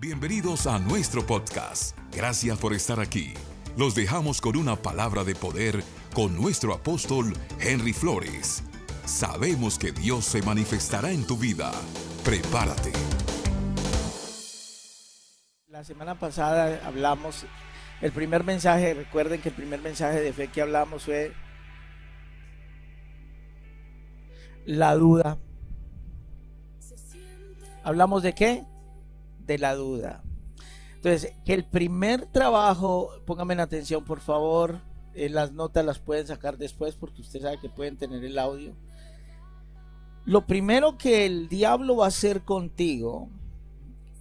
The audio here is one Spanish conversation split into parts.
Bienvenidos a nuestro podcast. Gracias por estar aquí. Los dejamos con una palabra de poder con nuestro apóstol Henry Flores. Sabemos que Dios se manifestará en tu vida. Prepárate. La semana pasada hablamos, el primer mensaje, recuerden que el primer mensaje de fe que hablamos fue la duda. ¿Hablamos de qué? De la duda. Entonces, que el primer trabajo, pónganme en atención por favor, eh, las notas las pueden sacar después porque usted sabe que pueden tener el audio. Lo primero que el diablo va a hacer contigo,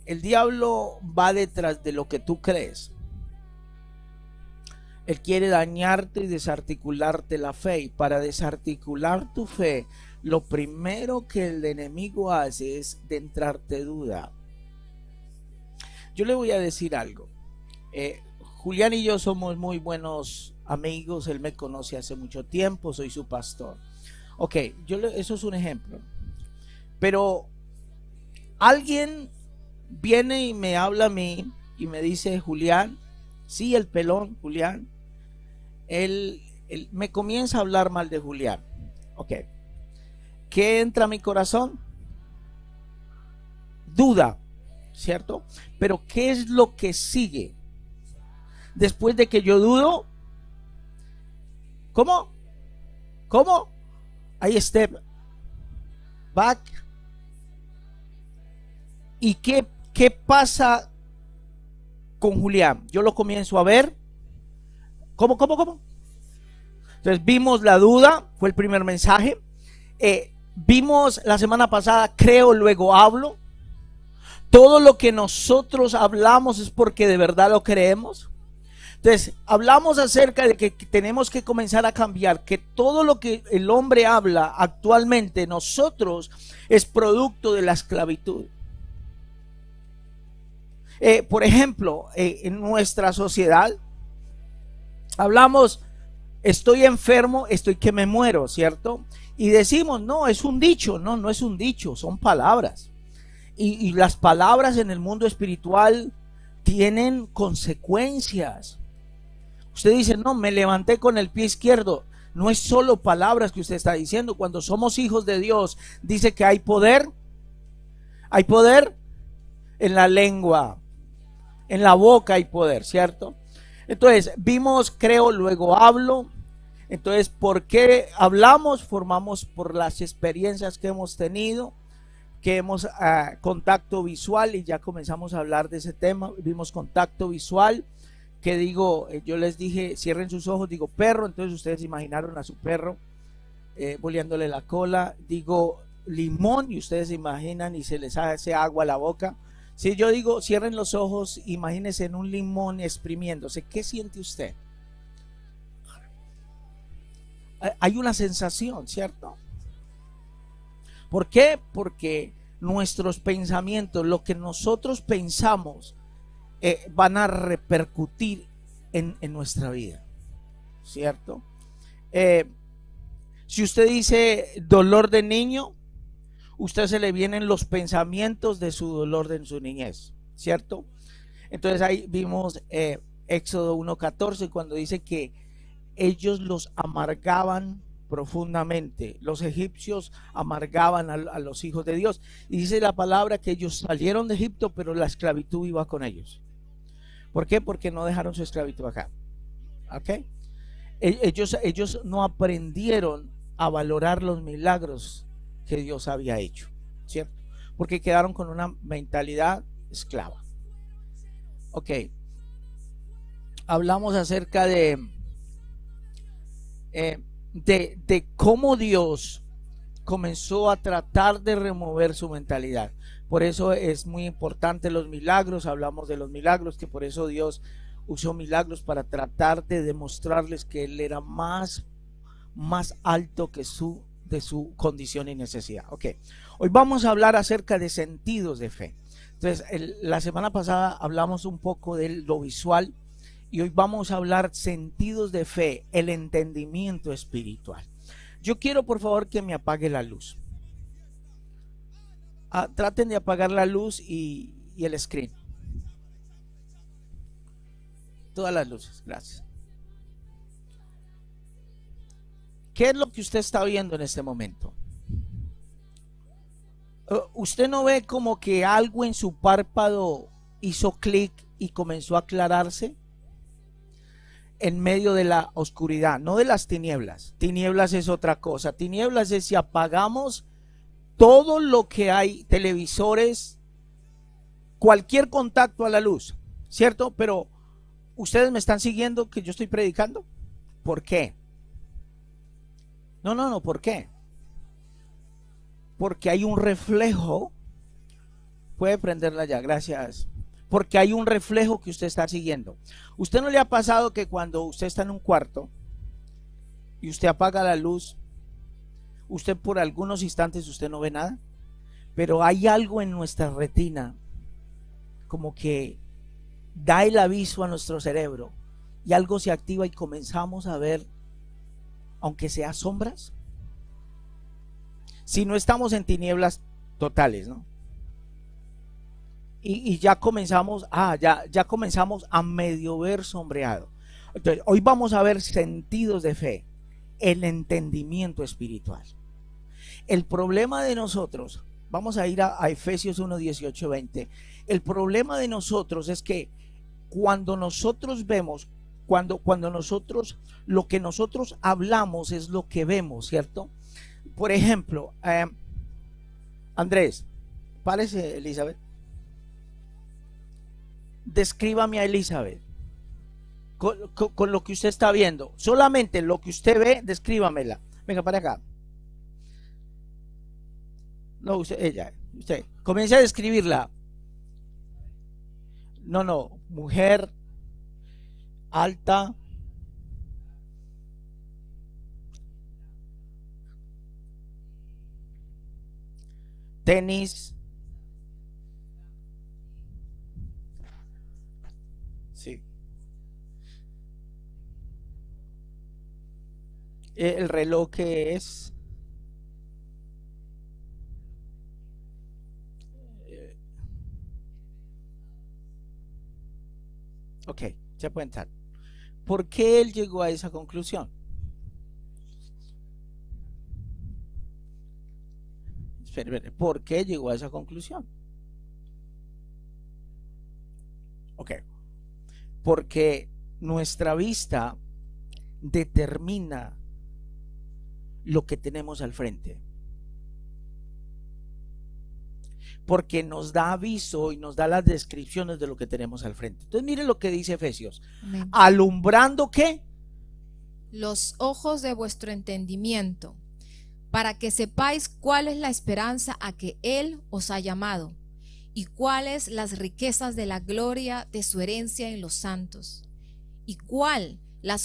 el diablo va detrás de lo que tú crees. Él quiere dañarte y desarticularte la fe. Y para desarticular tu fe, lo primero que el enemigo hace es de entrarte duda. Yo le voy a decir algo. Eh, Julián y yo somos muy buenos amigos. Él me conoce hace mucho tiempo. Soy su pastor. Ok, yo eso es un ejemplo. Pero alguien viene y me habla a mí y me dice, Julián, sí, el pelón, Julián. Él, él me comienza a hablar mal de Julián. Ok. ¿Qué entra a mi corazón? Duda, ¿cierto? Pero ¿qué es lo que sigue? Después de que yo dudo, ¿cómo? ¿Cómo? Ahí step back. ¿Y qué, qué pasa con Julián? Yo lo comienzo a ver. ¿Cómo, cómo, cómo? Entonces vimos la duda, fue el primer mensaje. Eh, Vimos la semana pasada, creo, luego hablo. Todo lo que nosotros hablamos es porque de verdad lo creemos. Entonces, hablamos acerca de que tenemos que comenzar a cambiar, que todo lo que el hombre habla actualmente, nosotros, es producto de la esclavitud. Eh, por ejemplo, eh, en nuestra sociedad, hablamos, estoy enfermo, estoy que me muero, ¿cierto? Y decimos, no, es un dicho, no, no es un dicho, son palabras. Y, las palabras en el mundo espiritual tienen consecuencias. Usted dice, no, me levanté con el pie izquierdo. No es solo palabras que usted está diciendo. Cuando somos hijos de Dios, dice que hay poder. Hay poder en la lengua. En la boca hay poder, ¿cierto? Entonces, vimos, creo, luego hablo. Entonces, ¿por qué hablamos? Formamos por las experiencias que hemos tenido, que hemos ah, contacto visual y ya comenzamos a hablar de ese tema. Vimos contacto visual, que digo, eh, yo les dije, cierren sus ojos, digo perro, entonces ustedes imaginaron a su perro eh, la cola. Digo limón y ustedes imaginan y se les hace agua a la boca. Si yo digo cierren los ojos, imagínense en un limón exprimiéndose, ¿qué siente usted? hay una sensación, ¿cierto? ¿Por qué? Porque nuestros pensamientos, lo que nosotros pensamos, eh, van a repercutir en, nuestra vida, ¿cierto? Eh, si usted dice dolor de niño, usted se le vienen los pensamientos de su dolor de su niñez, ¿cierto? Entonces ahí vimos eh, Éxodo 1.14 cuando dice que ellos los amargaban profundamente. Los egipcios amargaban a, los hijos de Dios. Y dice la palabra que ellos salieron de Egipto, pero la esclavitud iba con ellos. ¿Por qué? Porque no dejaron su esclavitud acá. ¿Ok? E, ellos, ellos no aprendieron a valorar los milagros que Dios había hecho. ¿Cierto? Porque quedaron con una mentalidad esclava. Ok. Hablamos acerca de eh, de, cómo Dios comenzó a tratar de remover su mentalidad. Por eso es muy importante los milagros, hablamos de los milagros, que por eso Dios usó milagros para tratar de demostrarles que Él era más, más alto que su, de su condición y necesidad. Ok, hoy vamos a hablar acerca de sentidos de fe. Entonces, la semana pasada hablamos un poco de lo visual, y hoy vamos a hablar sentidos de fe, el entendimiento espiritual. Yo quiero por favor que me apague la luz. Ah, traten de apagar la luz y, el screen. todas las luces. Gracias. ¿Qué es lo que usted está viendo en este momento? Uh, ¿Usted no ve como que algo en su párpado hizo clic y comenzó a aclararse? En medio de la oscuridad, no de las tinieblas. Tinieblas es otra cosa. Tinieblas es si apagamos todo lo que hay, televisores, cualquier contacto a la luz, ¿cierto? Pero ustedes me están siguiendo que yo estoy predicando. ¿Por qué? No, no, no, ¿por qué? Porque hay un reflejo. Puede prenderla ya, gracias. Porque hay un reflejo que usted está siguiendo. ¿Usted no le ha pasado que cuando usted está en un cuarto y usted apaga la luz, usted por algunos instantes usted no ve nada? Pero hay algo en nuestra retina como que da el aviso a nuestro cerebro y algo se activa y comenzamos a ver, aunque sea sombras, si no estamos en tinieblas totales, ¿no? Y, ya comenzamos, ah, ya, ya comenzamos a medio ver sombreado. Entonces, hoy vamos a ver sentidos de fe, el entendimiento espiritual. El problema de nosotros, vamos a ir a, Efesios 1, 18, 20. El problema de nosotros es que cuando nosotros vemos, cuando, cuando nosotros, lo que nosotros hablamos es lo que vemos, ¿cierto? Por ejemplo, eh, Andrés, parece Elizabeth. Descríbame a Elizabeth. Con, lo que usted está viendo. Solamente lo que usted ve, descríbamela. Venga para acá. No, usted, ella, usted. Comience a describirla. No, no, mujer alta. Tenis. El reloj es Ok, ya pueden estar. ¿Por qué él llegó a esa conclusión? Espere, ¿por qué llegó a esa conclusión? Ok, porque nuestra vista determina lo que tenemos al frente. porque nos da aviso y nos da las descripciones de lo que tenemos al frente. Entonces mire lo que dice Efesios. Alumbrando qué? Los ojos de vuestro entendimiento, para que sepáis cuál es la esperanza a que Él os ha llamado y cuáles las riquezas de la gloria de su herencia en los santos y cuál la,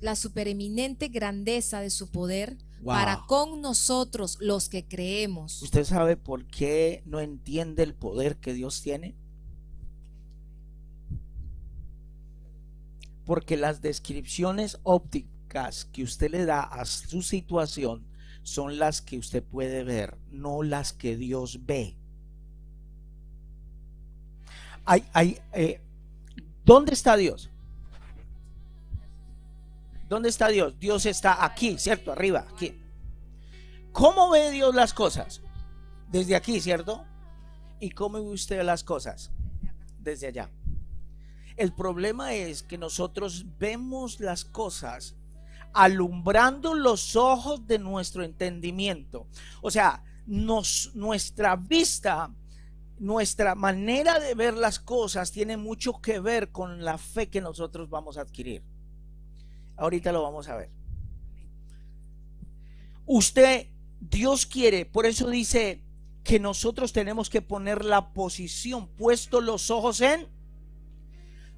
la supereminente grandeza de su poder para con nosotros los que creemos. ¿Usted sabe por qué no entiende el poder que Dios tiene? Porque las descripciones ópticas que usted le da a su situación son las que usted puede ver, no las que Dios ve. Hay, hay, eh, ¿Dónde está Dios? ¿Dónde está Dios? Dios está aquí, ¿cierto? Arriba, aquí. ¿Cómo ve Dios las cosas? Desde aquí, ¿cierto? ¿Y cómo ve usted las cosas? Desde allá. El problema es que nosotros vemos las cosas alumbrando los ojos de nuestro entendimiento. O sea, nuestra vista, nuestra manera de ver las cosas tiene mucho que ver con la fe que nosotros vamos a adquirir. Ahorita lo vamos a ver. Usted, Dios quiere, por eso dice que nosotros tenemos que poner la posición, puesto los ojos en,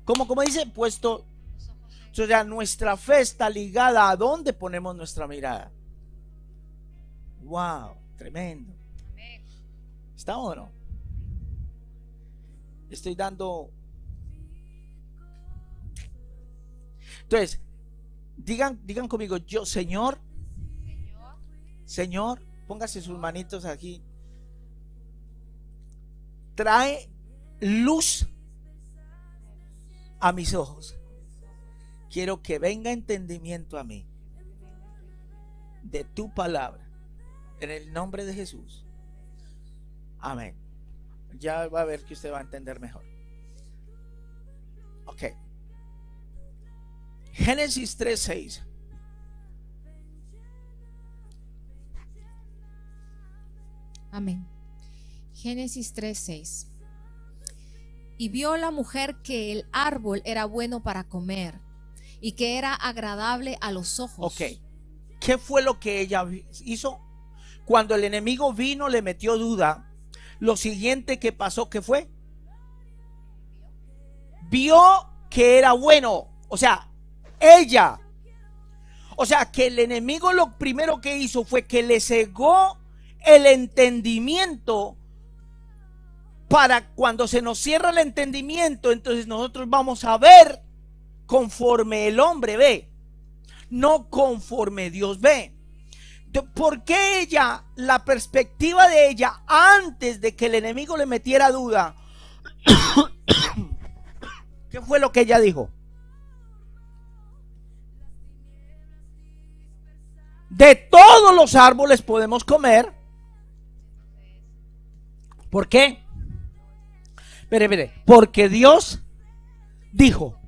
¿cómo, como dice? Puesto, o sea, nuestra fe está ligada a dónde ponemos nuestra mirada. Wow, tremendo. ¿Estamos o no? Estoy dando... Entonces, Digan, digan conmigo, yo, Señor, Señor, póngase sus manitos aquí. Trae luz a mis ojos. quiero que venga entendimiento a mí de tu palabra. En el nombre de Jesús. Amén. Ya va a ver que usted va a entender mejor. Ok. Génesis 3:6. Amén. Génesis 3:6. Y vio la mujer que el árbol era bueno para comer y que era agradable a los ojos. Ok. ¿Qué fue lo que ella hizo? Cuando el enemigo vino, le metió duda. Lo siguiente que pasó, ¿qué fue? Vio que era bueno. O sea, ella. O sea, que el enemigo lo primero que hizo fue que le cegó el entendimiento para cuando se nos cierra el entendimiento, entonces nosotros vamos a ver conforme el hombre ve, no conforme Dios ve. ¿Por qué ella, la perspectiva de ella, antes de que el enemigo le metiera duda, ¿qué fue lo que ella dijo? De todos los árboles podemos comer. ¿Por qué? Espere, espere. Porque Dios dijo.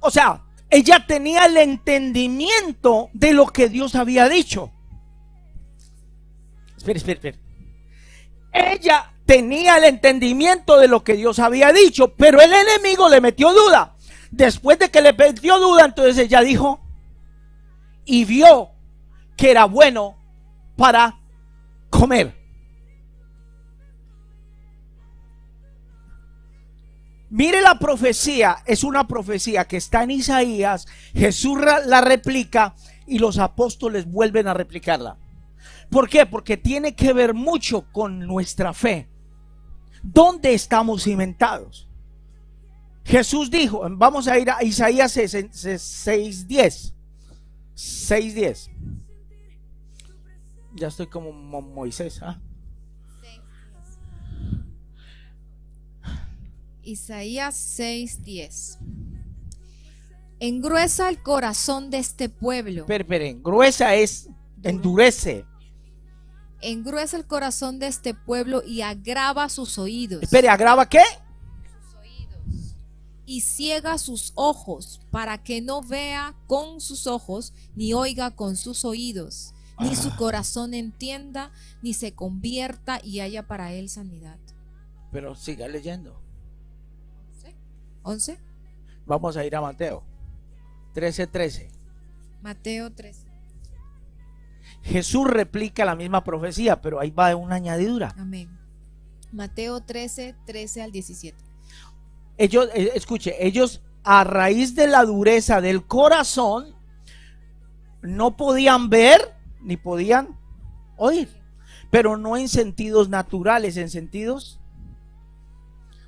O sea, ella tenía el entendimiento de lo que Dios había dicho. Espera, espera, espera. Ella tenía el entendimiento de lo que Dios había dicho, pero el enemigo le metió duda. Después de que le metió duda, entonces ella dijo y vio que era bueno para comer. Mire la profecía, es una profecía que está en Isaías, Jesús la replica y los apóstoles vuelven a replicarla. ¿Por qué? Porque tiene que ver mucho con nuestra fe. ¿Dónde estamos cimentados? Jesús dijo, vamos a ir a Isaías 6.10. 6.10. Ya estoy como Moisés. ¿ah? Isaías 6:10. Engruesa el corazón de este pueblo. Espera, gruesa es endurece. Engruesa el corazón de este pueblo y agrava sus oídos. Espere, ¿agrava qué? Sus oídos. Y ciega sus ojos para que no vea con sus ojos ni oiga con sus oídos, ni su corazón entienda, ni se convierta y haya para él sanidad. Pero siga leyendo. 11. Vamos a ir a Mateo 13, 13. Mateo 13. Jesús replica la misma profecía, pero ahí va una añadidura. Amén. Mateo 13, 13 al 17. Ellos, eh, escuche, ellos a raíz de la dureza del corazón no podían ver ni podían oír, pero no en sentidos naturales, en sentidos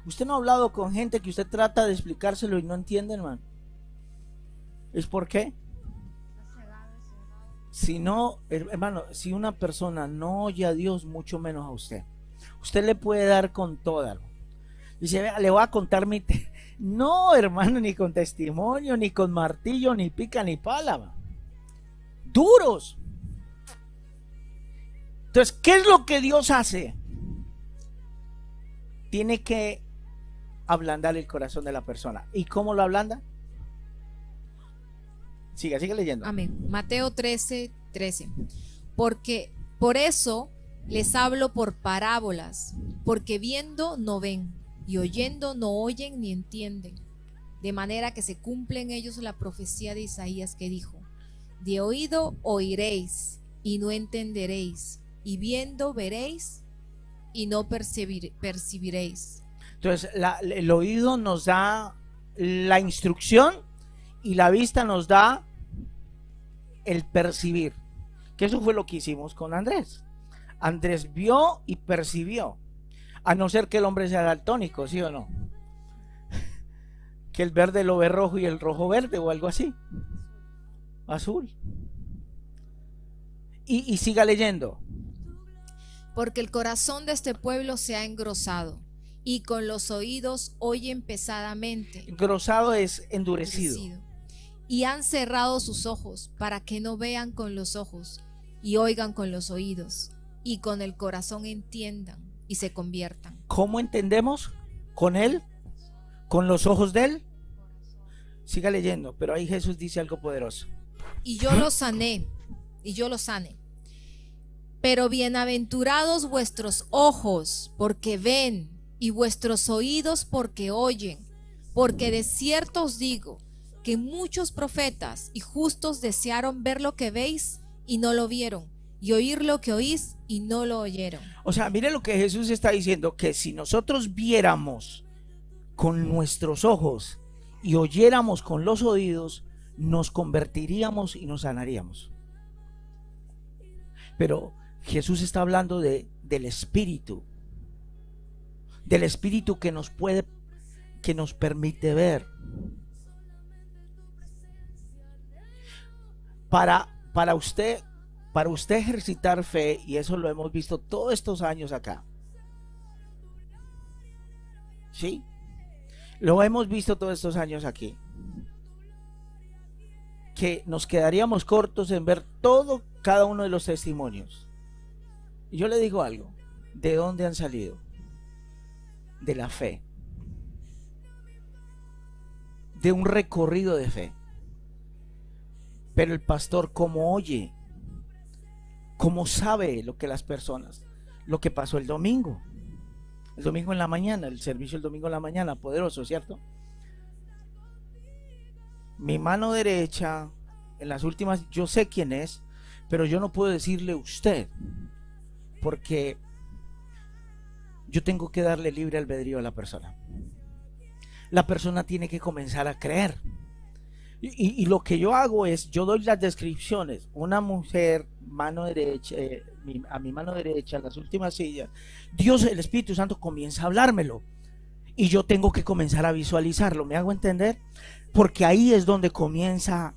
Usted no ha hablado con gente que usted trata de explicárselo y no entiende, hermano. ¿Es por qué? Si no, hermano, si una persona no oye a Dios, mucho menos a usted. Usted le puede dar con toda. Dice, le voy a contar mi... No, hermano, ni con testimonio, ni con martillo, ni pica, ni pala. Duros. Entonces, ¿qué es lo que Dios hace? Tiene que ablandar el corazón de la persona. ¿Y cómo lo ablanda? Siga, sigue leyendo. Amén. Mateo 13, 13. Porque por eso les hablo por parábolas, porque viendo no ven, y oyendo no oyen ni entienden. De manera que se cumple en ellos la profecía de Isaías que dijo, de oído oiréis y no entenderéis, y viendo veréis y no percibiréis. Entonces, el oído nos da la instrucción y la vista nos da el percibir. Que eso fue lo que hicimos con Andrés. Andrés vio y percibió. A no ser que el hombre sea daltónico, ¿sí o no? Que el verde lo ve rojo y el rojo verde o algo así. Azul. Y siga leyendo. Porque el corazón de este pueblo se ha engrosado y con los oídos oyen pesadamente. Grosado es endurecido. Y han cerrado sus ojos para que no vean con los ojos y oigan con los oídos y con el corazón entiendan y se conviertan. ¿Cómo entendemos? ¿Con él? ¿Con los ojos de él? Siga leyendo, pero ahí Jesús dice algo poderoso. Y yo lo sané, y yo lo sané. Pero bienaventurados vuestros ojos, porque ven, y vuestros oídos, porque oyen. Porque de cierto os digo que muchos profetas y justos desearon ver lo que veis y no lo vieron, y oír lo que oís y no lo oyeron. O sea, mire lo que Jesús está diciendo, que si nosotros viéramos con nuestros ojos y oyéramos con los oídos, nos convertiríamos y nos sanaríamos. Pero Jesús está hablando de, del Espíritu, del Espíritu que nos puede, que nos permite ver. Para, para usted, para usted ejercitar fe, y eso lo hemos visto todos estos años acá. ¿Sí? Lo hemos visto todos estos años aquí. Que nos quedaríamos cortos en ver todo, cada uno de los testimonios. Yo le digo algo. ¿De dónde han salido? De la fe. De un recorrido de fe. Pero el pastor, como oye, como sabe lo que las personas, lo que pasó el domingo, el domingo en la mañana, el servicio el domingo en la mañana, poderoso, ¿cierto? Mi mano derecha, en las últimas, yo sé quién es, pero yo no puedo decirle usted, porque yo tengo que darle libre albedrío a la persona. La persona tiene que comenzar a creer. Y, lo que yo hago es, yo doy las descripciones. Una mujer, mano derecha, eh, a mi mano derecha, las últimas sillas, Dios, el Espíritu Santo comienza a hablármelo. Y yo tengo que comenzar a visualizarlo. ¿Me hago entender? Porque ahí es donde comienza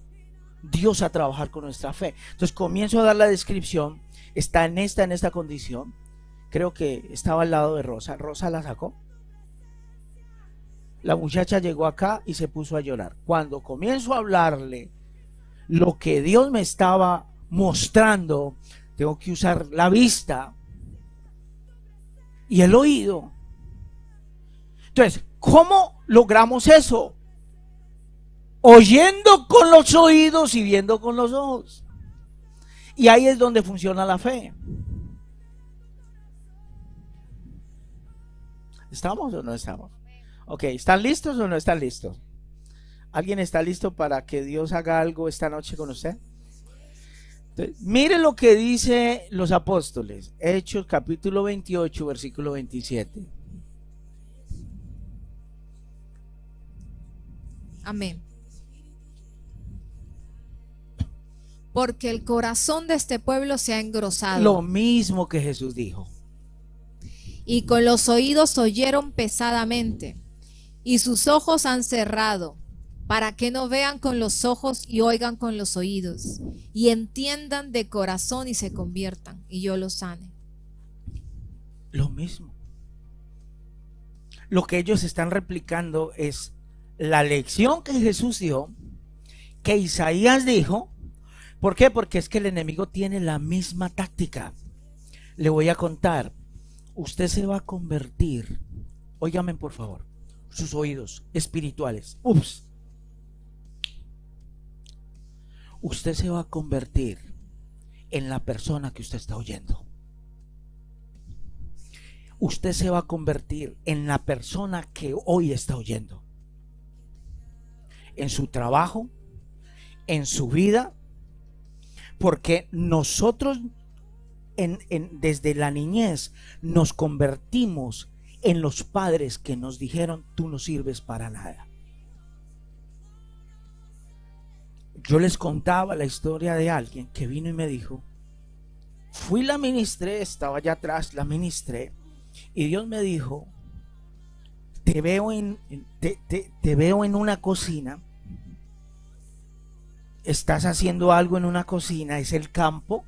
Dios a trabajar con nuestra fe. Entonces comienzo a dar la descripción. Está en esta, en esta condición. Creo que estaba al lado de Rosa. Rosa la sacó. La muchacha llegó acá y se puso a llorar. Cuando comienzo a hablarle lo que Dios me estaba mostrando, tengo que usar la vista y el oído. Entonces, ¿cómo logramos eso? Oyendo con los oídos y viendo con los ojos. Y ahí es donde funciona la fe. ¿Estamos o no estamos? Ok, ¿están listos o no están listos? ¿Alguien está listo para que Dios haga algo esta noche con usted? mire lo que dice los apóstoles, Hechos capítulo 28, versículo 27. Amén. Porque el corazón de este pueblo se ha engrosado. Lo mismo que Jesús dijo. Y con los oídos oyeron pesadamente y sus ojos han cerrado, para que no vean con los ojos y oigan con los oídos, y entiendan de corazón y se conviertan, y yo los sane. Lo mismo. Lo que ellos están replicando es la lección que Jesús dio, que Isaías dijo. ¿Por qué? Porque es que el enemigo tiene la misma táctica. Le voy a contar. Usted se va a convertir. Óigame por favor sus oídos espirituales. Ups. Usted se va a convertir en la persona que usted está oyendo. Usted se va a convertir en la persona que hoy está oyendo. En su trabajo, en su vida, porque nosotros desde la niñez nos convertimos en los padres que nos dijeron, tú no sirves para nada. Yo les contaba la historia de alguien que vino y me dijo, fui la ministré, estaba allá atrás, la ministré, y Dios me dijo, te veo en, te, veo en una cocina, estás haciendo algo en una cocina, es el campo,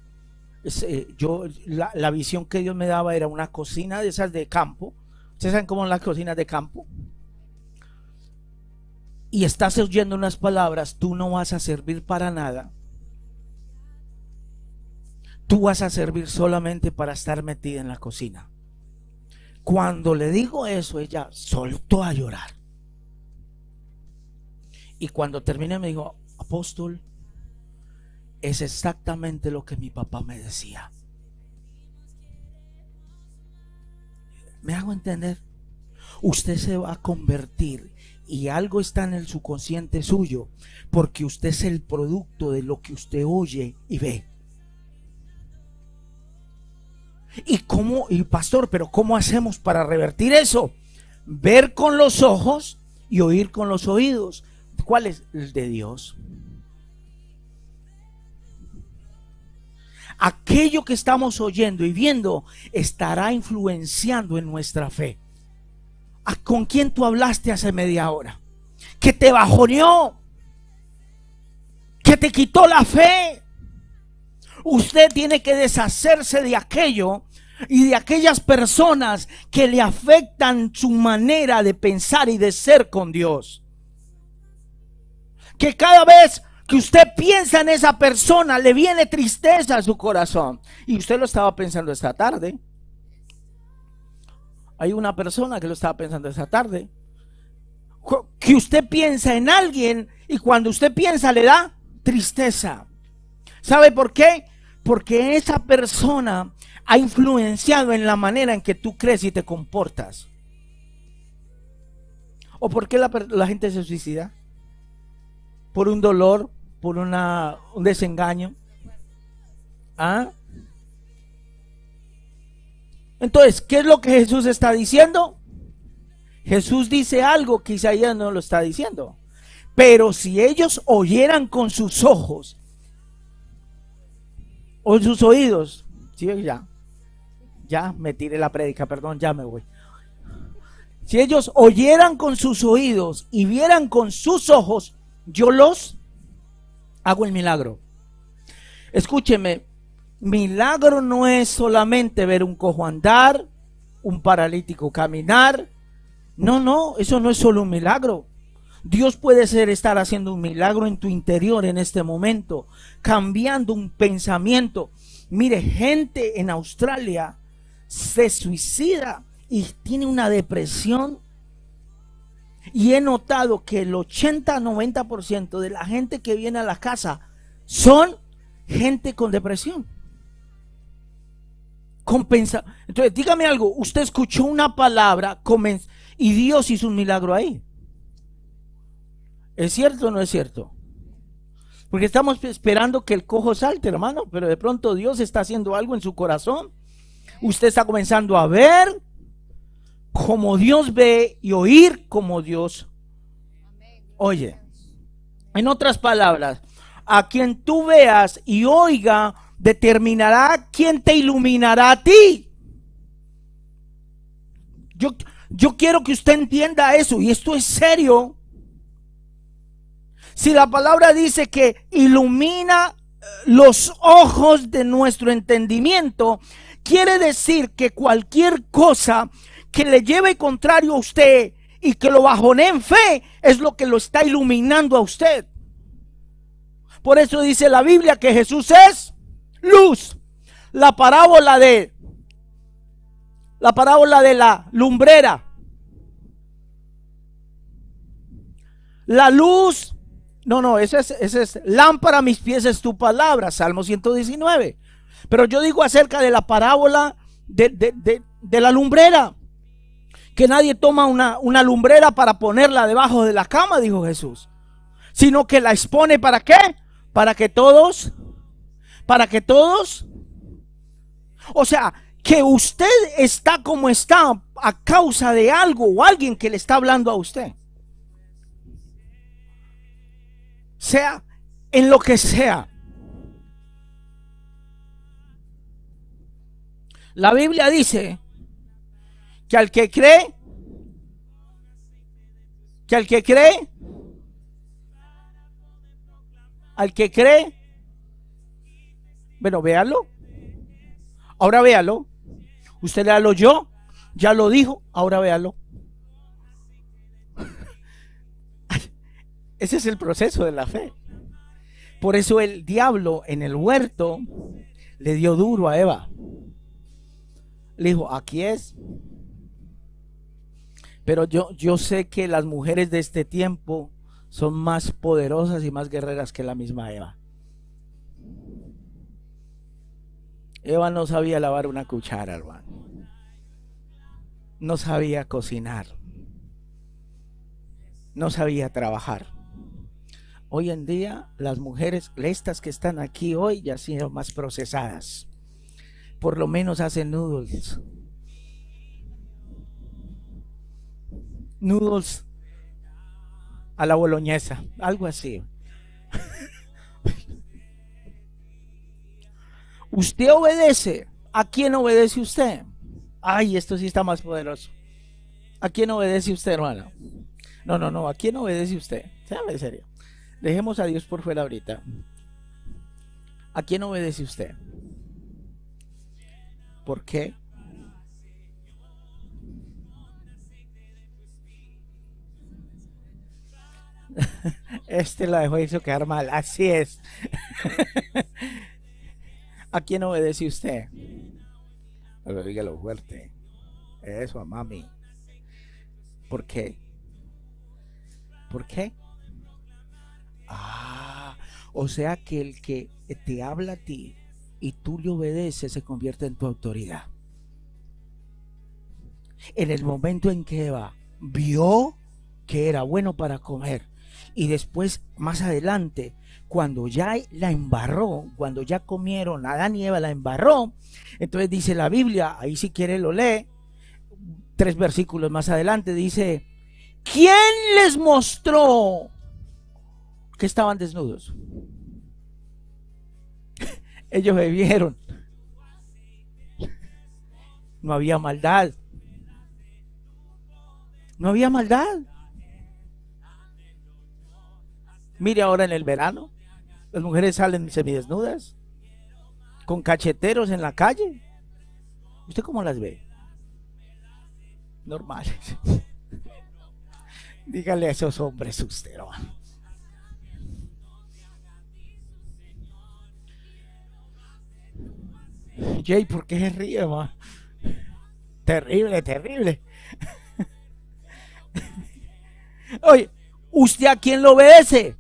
eh, yo la, visión que Dios me daba era una cocina de esas de campo, ¿Ustedes saben cómo son las cocinas de campo? Y estás oyendo unas palabras, tú no vas a servir para nada. Tú vas a servir solamente para estar metida en la cocina. Cuando le digo eso, ella soltó a llorar. Y cuando terminé me dijo, apóstol, es exactamente lo que mi papá me decía. ¿Me hago entender? Usted se va a convertir y algo está en el subconsciente suyo porque usted es el producto de lo que usted oye y ve. ¿Y cómo, y pastor, pero cómo hacemos para revertir eso? Ver con los ojos y oír con los oídos. ¿Cuál es el de Dios? Aquello que estamos oyendo y viendo estará influenciando en nuestra fe. ¿Con quién tú hablaste hace media hora? Que te bajoneó, que te quitó la fe. Usted tiene que deshacerse de aquello y de aquellas personas que le afectan su manera de pensar y de ser con Dios. Que cada vez que usted piensa en esa persona, le viene tristeza a su corazón. Y usted lo estaba pensando esta tarde. Hay una persona que lo estaba pensando esta tarde. Que usted piensa en alguien y cuando usted piensa le da tristeza. ¿Sabe por qué? Porque esa persona ha influenciado en la manera en que tú crees y te comportas. ¿O por qué la, la gente se suicida? Por un dolor, por una, un desengaño. ¿Ah? Entonces, ¿qué es lo que Jesús está diciendo? Jesús dice algo que Isaías no lo está diciendo. Pero si ellos oyeran con sus ojos o sus oídos, ¿sí? ya, ya me tiré la prédica, perdón, ya me voy. Si ellos oyeran con sus oídos y vieran con sus ojos, yo los hago el milagro. Escúcheme, milagro no es solamente ver un cojo andar, un paralítico caminar. No, no, eso no es solo un milagro. Dios puede ser estar haciendo un milagro en tu interior en este momento, cambiando un pensamiento. Mire, gente en Australia se suicida y tiene una depresión y he notado que el 80-90% de la gente que viene a la casa son gente con depresión. Compensa. Entonces, dígame algo. Usted escuchó una palabra y Dios hizo un milagro ahí. ¿Es cierto o no es cierto? Porque estamos esperando que el cojo salte, hermano, pero de pronto Dios está haciendo algo en su corazón. Usted está comenzando a ver como Dios ve y oír como Dios oye. En otras palabras, a quien tú veas y oiga, determinará quién te iluminará a ti. Yo, yo quiero que usted entienda eso y esto es serio. Si la palabra dice que ilumina eh, los ojos de nuestro entendimiento, quiere decir que cualquier cosa que le lleve contrario a usted y que lo bajone en fe es lo que lo está iluminando a usted. Por eso dice la Biblia que Jesús es luz. La parábola de la parábola de la lumbrera. La luz, no, no, ese es, ese es lámpara a mis pies es tu palabra, Salmo 119. Pero yo digo acerca de la parábola de, de, de la lumbrera que nadie toma una, una lumbrera para ponerla debajo de la cama, dijo Jesús, sino que la expone para qué? Para que todos, para que todos, o sea, que usted está como está a causa de algo o alguien que le está hablando a usted. Sea en lo que sea. La Biblia dice que al que cree, que al que cree, al que cree, bueno, véalo. Ahora véalo. Usted le lo. Ya lo dijo, ahora véalo. Ese es el proceso de la fe. Por eso el diablo en el huerto le dio duro a Eva. Le dijo, aquí es. Pero yo, yo sé que las mujeres de este tiempo son más poderosas y más guerreras que la misma Eva. Eva no sabía lavar una cuchara, hermano. No sabía cocinar. No sabía trabajar. Hoy en día las mujeres, estas que están aquí hoy, ya han sido más procesadas. Por lo menos hacen noodles. Noodles a la boloñesa, algo así. Usted obedece. ¿A quién obedece usted? Ay, esto sí está más poderoso. ¿A quién obedece usted, hermano? No, no, no. ¿A quién obedece usted? Sea serio. Dejemos a Dios por fuera ahorita. ¿A quién obedece usted? ¿Por qué? Este la dejó hizo quedar mal. Así es. ¿A quién obedece usted? Pero dígalo fuerte. Eso, a mami. ¿Por qué? ¿Por qué? Ah, o sea que el que te habla a ti y tú le obedeces se convierte en tu autoridad. En el momento en que Eva vio que era bueno para comer y después más adelante cuando ya la embarró, cuando ya comieron, Adán y Eva la embarró, entonces dice la Biblia, ahí si quiere lo lee, tres versículos más adelante dice, ¿quién les mostró que estaban desnudos? Ellos bebieron. No había maldad. No había maldad. Mire ahora en el verano. Las mujeres salen semidesnudas, con cacheteros en la calle. ¿Usted cómo las ve? Normales. Dígale a esos hombres usted, Jay, ¿por qué se ríe, ma? Terrible, terrible. Oye, ¿usted a quién lo obedece?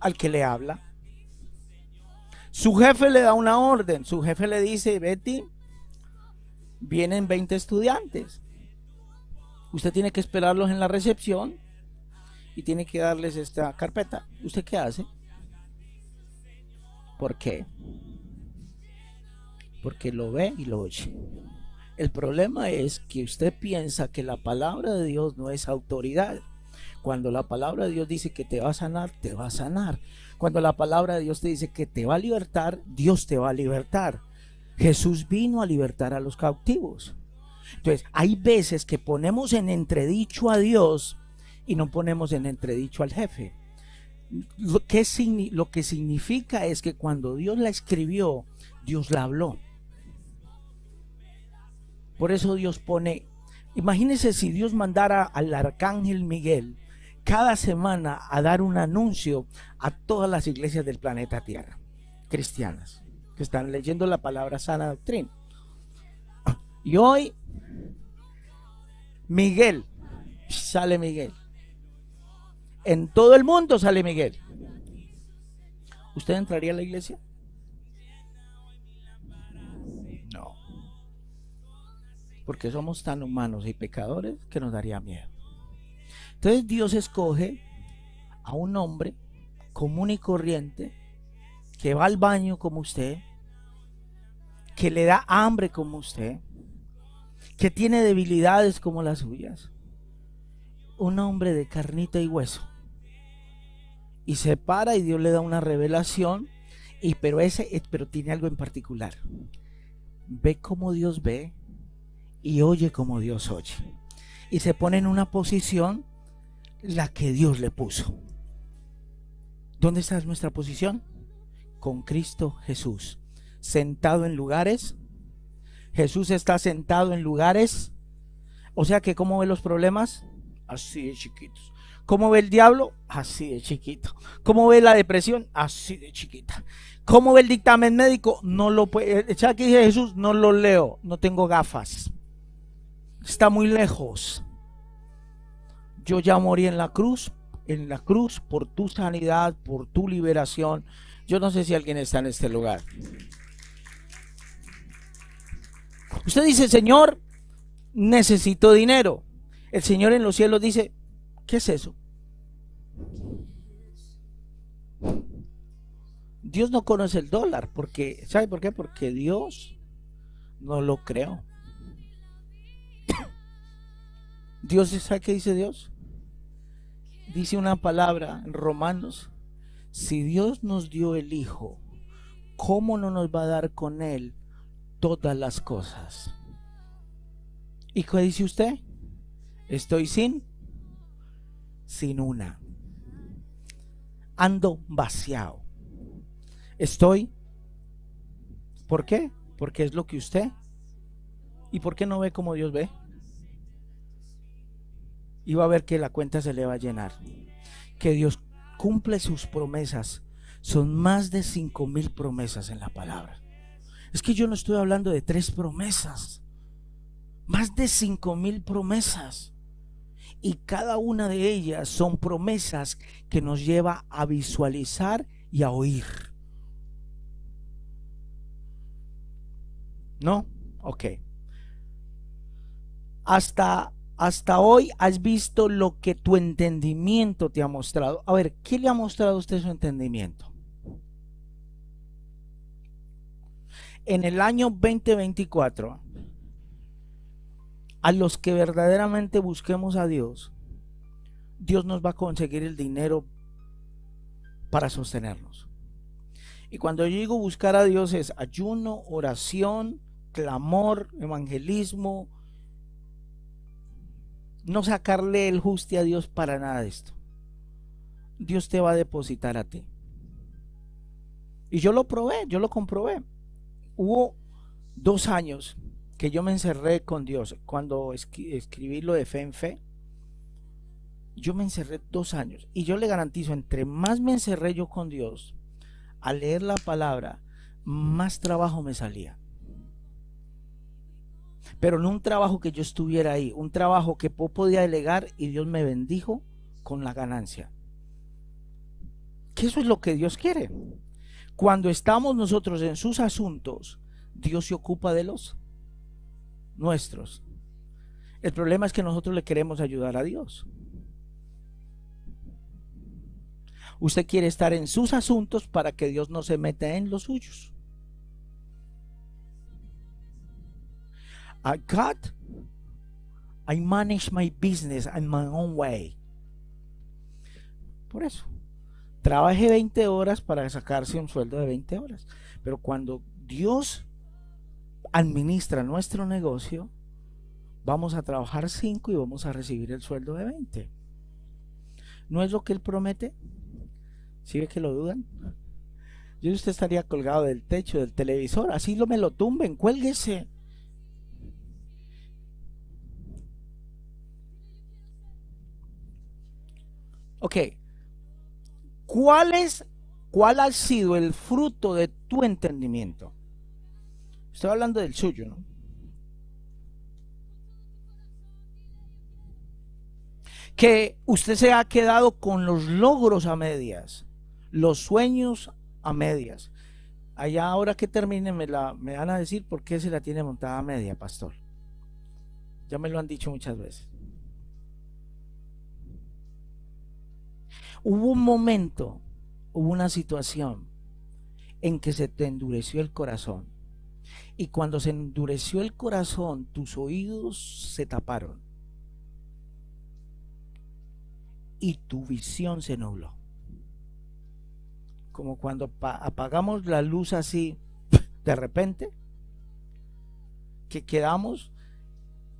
Al que le habla. Su jefe le da una orden, su jefe le dice, Betty, vienen 20 estudiantes. Usted tiene que esperarlos en la recepción y tiene que darles esta carpeta. ¿Usted qué hace? ¿Por qué? Porque lo ve y lo oye. El problema es que usted piensa que la palabra de Dios no es autoridad. Cuando la palabra de Dios dice que te va a sanar, te va a sanar. Cuando la palabra de Dios te dice que te va a libertar, Dios te va a libertar. Jesús vino a libertar a los cautivos. Entonces, hay veces que ponemos en entredicho a Dios y no ponemos en entredicho al jefe. Lo que, significa es que cuando Dios la escribió, Dios la habló. Por eso Dios pone, imagínense si Dios mandara al arcángel Miguel cada semana a dar un anuncio a todas las iglesias del planeta Tierra, cristianas, que están leyendo la palabra sana doctrina. Y hoy, Miguel, sale Miguel. En todo el mundo sale Miguel. ¿Usted entraría a la iglesia? No. Porque somos tan humanos y pecadores que nos daría miedo. Entonces Dios escoge a un hombre común y corriente que va al baño como usted, que le da hambre como usted, que tiene debilidades como las suyas. Un hombre de carnita y hueso. Y se para y Dios le da una revelación, y pero ese pero tiene algo en particular. Ve como Dios ve y oye como Dios oye. Y se pone en una posición la que Dios le puso. ¿Dónde está nuestra posición? Con Cristo Jesús. Sentado en lugares. Jesús está sentado en lugares O sea que, ¿cómo ve los problemas? Así de chiquitos. ¿Cómo ve el diablo? Así de chiquito. ¿Cómo ve la depresión? Así de chiquita. ¿Cómo ve el dictamen médico? No lo puede. ¿Sabes que dice Jesús? No lo leo. No tengo gafas. Está muy lejos. Yo ya morí en la cruz. En la cruz por tu sanidad, por tu liberación. Yo no sé si alguien está en este lugar. Usted dice, Señor, necesito dinero. El Señor en los cielos dice, ¿qué es eso? Dios no conoce el dólar, porque, ¿sabe por qué? Porque Dios no lo creó. Dios, ¿sabe qué dice Dios? Dice una palabra en Romanos, si Dios nos dio el Hijo, ¿cómo no nos va a dar con Él todas las cosas? ¿Y qué dice usted? Estoy sin, sin una. Ando vaciado. Estoy. ¿Por qué? Porque es lo que usted. ¿Y por qué no ve como Dios ve? Y va a ver que la cuenta se le va a llenar. Que Dios cumple sus promesas. Son más de cinco mil promesas en la palabra. Es que yo no estoy hablando de tres promesas. Más de cinco mil promesas. Y cada una de ellas son promesas que nos lleva a visualizar y a oír. ¿No? Ok. Hasta, hasta hoy has visto lo que tu entendimiento te ha mostrado. A ver, ¿qué le ha mostrado usted su entendimiento? En el año 2024, a los que verdaderamente busquemos a Dios, Dios nos va a conseguir el dinero para sostenernos. Y cuando yo digo buscar a Dios es ayuno, oración, clamor, evangelismo, no sacarle el juste a Dios para nada de esto. Dios te va a depositar a ti. Y yo lo probé, yo lo comprobé. Hubo dos años que yo me encerré con Dios. Cuando escribí lo de fe en fe, yo me encerré dos años. Y yo le garantizo, entre más me encerré yo con Dios, a leer la palabra, más trabajo me salía pero no un trabajo que yo estuviera ahí, un trabajo que podía delegar y Dios me bendijo con la ganancia. Que eso es lo que Dios quiere. Cuando estamos nosotros en sus asuntos, Dios se ocupa de los nuestros. El problema es que nosotros le queremos ayudar a Dios. Usted quiere estar en sus asuntos para que Dios no se meta en los suyos. I got, I manage my business in my own way. Por eso, trabaje 20 horas para sacarse un sueldo de 20 horas. Pero cuando Dios administra nuestro negocio, vamos a trabajar 5 y vamos a recibir el sueldo de 20. ¿No es lo que Él promete? ¿Sí ve que lo dudan? Yo usted estaría colgado del techo del televisor, así lo me lo tumben, cuélguese. Ok. ¿Cuál es, cuál ha sido el fruto de tu entendimiento? Estoy hablando del suyo, ¿no? Que usted se ha quedado con los logros a medias, los sueños a medias. Allá ahora que termine me, la, me van a decir por qué se la tiene montada a media, pastor. Ya me lo han dicho muchas veces. Hubo un momento, hubo una situación en que se te endureció el corazón. Y cuando se endureció el corazón, tus oídos se taparon. Y tu visión se nubló. Como cuando apagamos la luz así de repente, que quedamos,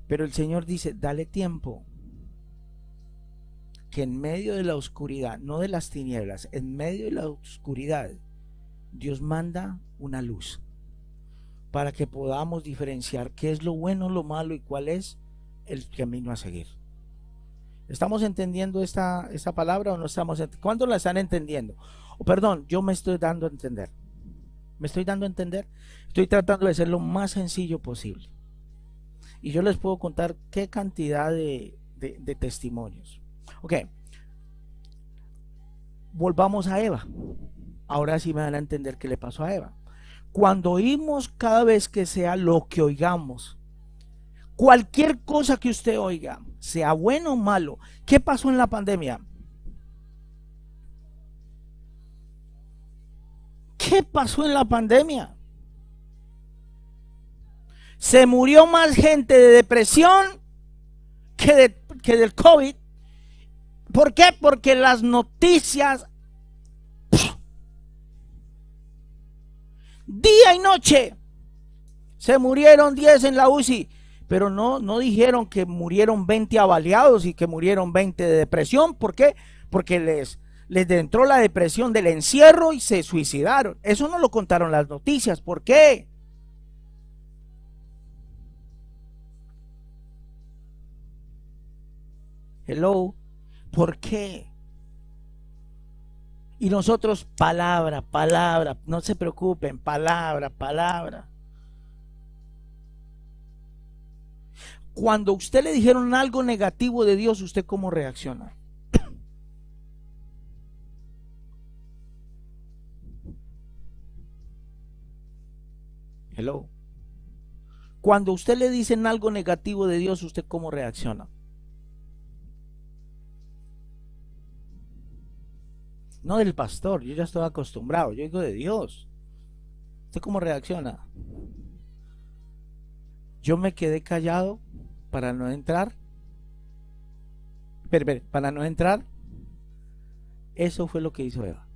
pero el Señor dice, dale tiempo, que en medio de la oscuridad, no de las tinieblas, en medio de la oscuridad, Dios manda una luz para que podamos diferenciar qué es lo bueno, lo malo y cuál es el camino a seguir. ¿Estamos entendiendo esta, esta palabra o no estamos? ¿Cuándo la están entendiendo? O perdón, yo me estoy dando a entender. ¿Me estoy dando a entender? Estoy tratando de ser lo más sencillo posible. Y yo les puedo contar qué cantidad de, de testimonios. Ok. Volvamos a Eva. Ahora sí me van a entender qué le pasó a Eva. Cuando oímos cada vez que sea lo que oigamos, cualquier cosa que usted oiga, sea bueno o malo, ¿qué pasó en la pandemia? ¿Qué pasó en la pandemia? Se murió más gente de depresión que, que del COVID. ¿Por qué? Porque las noticias día y noche se murieron 10 en la UCI, pero no, no dijeron que murieron 20 avaliados y que murieron 20 de depresión. ¿Por qué? Porque les, les entró la depresión del encierro y se suicidaron. Eso no lo contaron las noticias. ¿Por qué? Hello. ¿Por qué? Y nosotros, palabra, palabra, no se preocupen, palabra, palabra. Cuando usted le dijeron algo negativo de Dios, ¿usted cómo reacciona? Hello. Cuando usted le dicen algo negativo de Dios, ¿usted cómo reacciona? No del pastor, yo ya estoy acostumbrado, yo digo de Dios. ¿Usted cómo reacciona? Yo me quedé callado para no entrar. para no entrar. Eso fue lo que hizo Eva.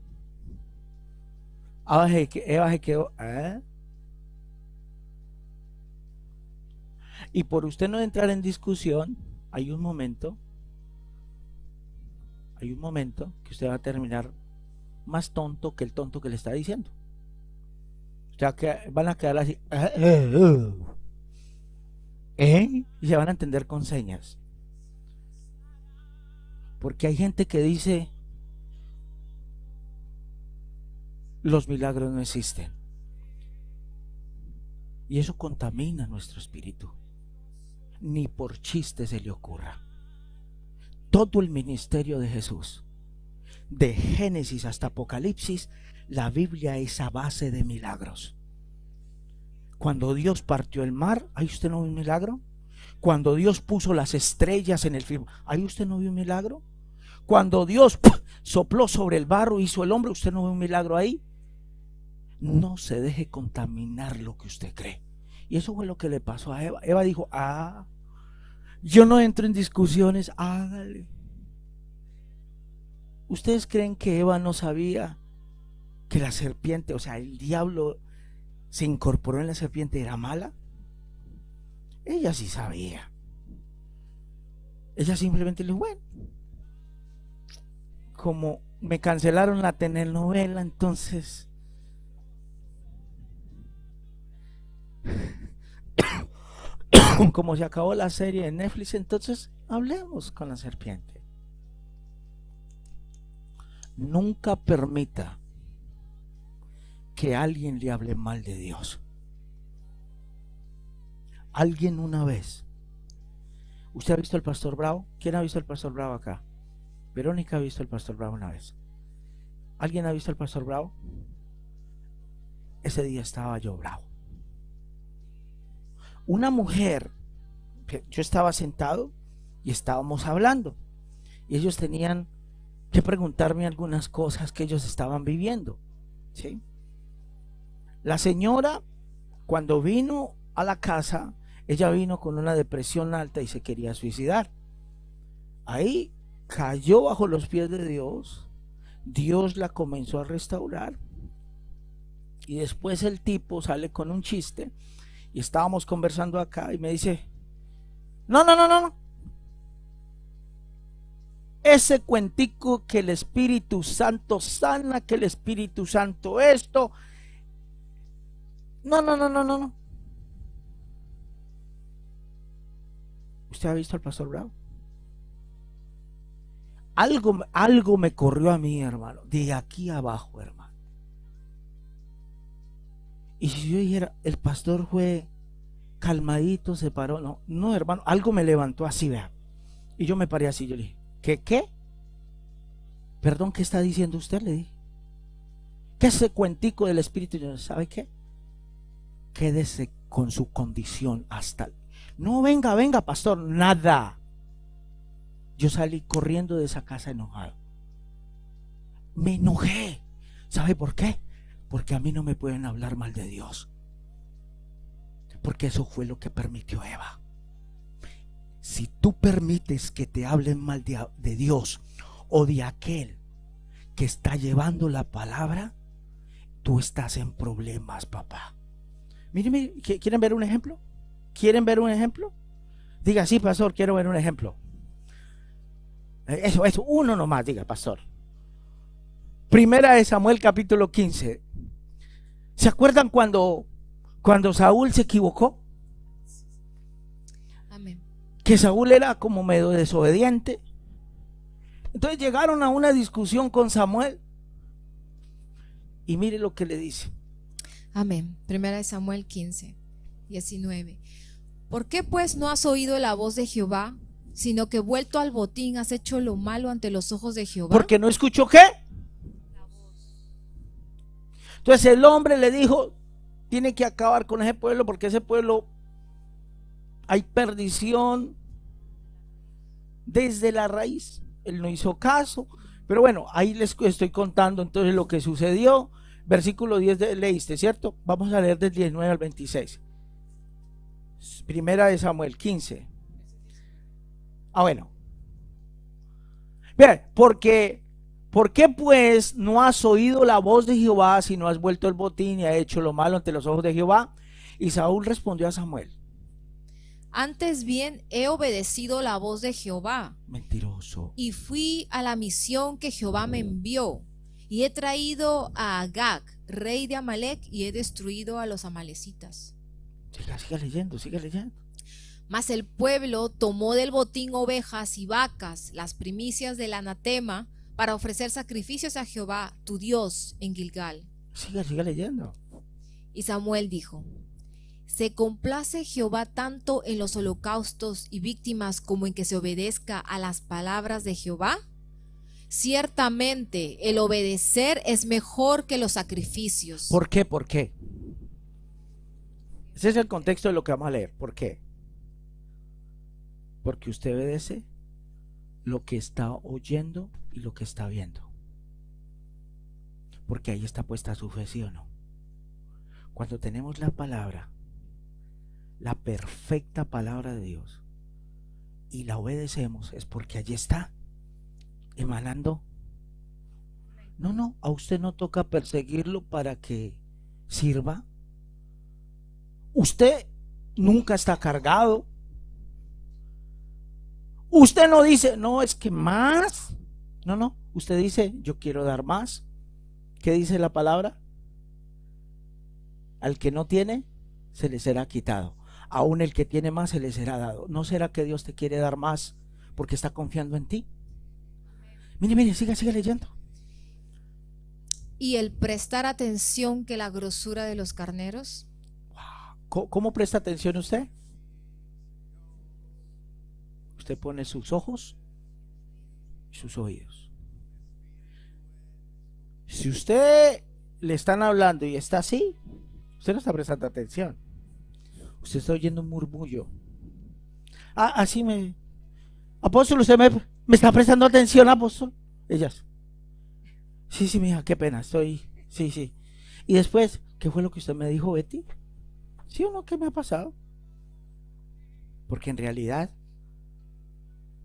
Eva se quedó. ¿eh? Y por usted no entrar en discusión, hay un momento, hay un momento que usted va a terminar más tonto que el tonto que le está diciendo. O sea, que van a quedar así. ¿Eh? Y se van a entender con señas. Porque hay gente que dice, los milagros no existen. Y eso contamina nuestro espíritu. Ni por chiste se le ocurra. Todo el ministerio de Jesús de Génesis hasta Apocalipsis, la Biblia es a base de milagros. Cuando Dios partió el mar, ¿ahí usted no vio un milagro? Cuando Dios puso las estrellas en el firmamento, ¿ahí usted no vio un milagro? Cuando Dios sopló sobre el barro, hizo el hombre, ¿usted no ve un milagro ahí? No se deje contaminar lo que usted cree. Y eso fue lo que le pasó a Eva. Eva dijo, ah, yo no entro en discusiones, hágale. ¿Ustedes creen que Eva no sabía que la serpiente, o sea, el diablo se incorporó en la serpiente era mala? Ella sí sabía. Ella simplemente le dijo, bueno, como me cancelaron la telenovela, entonces... como se acabó la serie de Netflix, entonces hablemos con la serpiente. Nunca permita que alguien le hable mal de Dios. Alguien una vez. ¿Usted ha visto al pastor Bravo? ¿Quién ha visto al pastor Bravo acá? Verónica ha visto al pastor Bravo una vez. ¿Alguien ha visto al pastor Bravo? Ese día estaba yo bravo. Una mujer, yo estaba sentado y estábamos hablando. Y ellos tenían que preguntarme algunas cosas que ellos estaban viviendo. ¿sí? La señora, cuando vino a la casa, ella vino con una depresión alta y se quería suicidar. Ahí cayó bajo los pies de Dios. Dios la comenzó a restaurar. Y después el tipo sale con un chiste. Y estábamos conversando acá y me dice, no, no, no, no, no ese cuentico que el Espíritu Santo sana, que el Espíritu Santo esto. No, no, no, no, no. ¿Usted ha visto al pastor Bravo? Algo, algo me corrió a mí, hermano, de aquí abajo, hermano. Y si yo dijera, el pastor fue calmadito, se paró, no, no, hermano, algo me levantó así, vea. Y yo me paré así, yo le dije, ¿qué, qué? Perdón, ¿qué está diciendo usted? Le dije. ¿Qué es ese cuentico del Espíritu? ¿Sabe qué? Quédese con su condición hasta... No, venga, venga, pastor, nada. Yo salí corriendo de esa casa enojado. Me enojé. ¿Sabe por qué? Porque a mí no me pueden hablar mal de Dios. Porque eso fue lo que permitió Eva. Si tú permites que te hablen mal de, Dios o de aquel que está llevando la palabra, tú estás en problemas, papá. Miren, ¿quieren ver un ejemplo? ¿Quieren ver un ejemplo? Diga, sí, pastor, quiero ver un ejemplo. Eh, eso, eso, uno nomás, diga, pastor. Primera de Samuel capítulo 15. ¿Se acuerdan cuando, cuando Saúl se equivocó? Que Saúl era como medio desobediente. Entonces llegaron a una discusión con Samuel. Y mire lo que le dice. Amén. Primera de Samuel 15, 19. ¿Por qué pues no has oído la voz de Jehová, sino que vuelto al botín has hecho lo malo ante los ojos de Jehová? Porque no escuchó qué. Entonces el hombre le dijo, tiene que acabar con ese pueblo porque ese pueblo hay perdición desde la raíz. Él no hizo caso. Pero bueno, ahí les estoy contando entonces lo que sucedió. Versículo 10 de, leíste, ¿cierto? Vamos a leer del 19 al 26. Primera de Samuel 15. Ah, bueno. Bien, porque, ¿por qué pues no has oído la voz de Jehová si no has vuelto el botín y has hecho lo malo ante los ojos de Jehová? Y Saúl respondió a Samuel. Antes bien he obedecido la voz de Jehová. Mentiroso. Y fui a la misión que Jehová me envió. Y he traído a Agag, rey de Amalek, y he destruido a los amalecitas. Siga, siga leyendo, siga leyendo. Mas el pueblo tomó del botín ovejas y vacas, las primicias del anatema, para ofrecer sacrificios a Jehová, tu Dios, en Gilgal. Siga, siga leyendo. Y Samuel dijo, ¿Se complace Jehová tanto en los holocaustos y víctimas como en que se obedezca a las palabras de Jehová? Ciertamente el obedecer es mejor que los sacrificios. ¿Por qué? ¿Por qué? Ese es el contexto de lo que vamos a leer. ¿Por qué? Porque usted obedece lo que está oyendo y lo que está viendo. Porque ahí está puesta su fe, ¿sí o no? Cuando tenemos la palabra, la perfecta palabra de Dios y la obedecemos es porque allí está emanando. No, no, a usted no toca perseguirlo para que sirva. Usted nunca está cargado. Usted no dice, no, es que más. No, no, usted dice, yo quiero dar más. ¿Qué dice la palabra? Al que no tiene, se le será quitado aún el que tiene más se le será dado. ¿No será que Dios te quiere dar más porque está confiando en ti? Mire, mire, siga, siga leyendo. Y el prestar atención que la grosura de los carneros. ¿Cómo, presta atención usted? Usted pone sus ojos y sus oídos. Si usted le están hablando y está así, usted no está prestando atención. Usted está oyendo un murmullo. Ah, así me. Apóstol, usted me, me está prestando atención, apóstol. Ellas. Sí, sí, mija, qué pena, estoy. Sí, sí. Y después, ¿qué fue lo que usted me dijo, Betty? ¿Sí o no? ¿Qué me ha pasado? Porque en realidad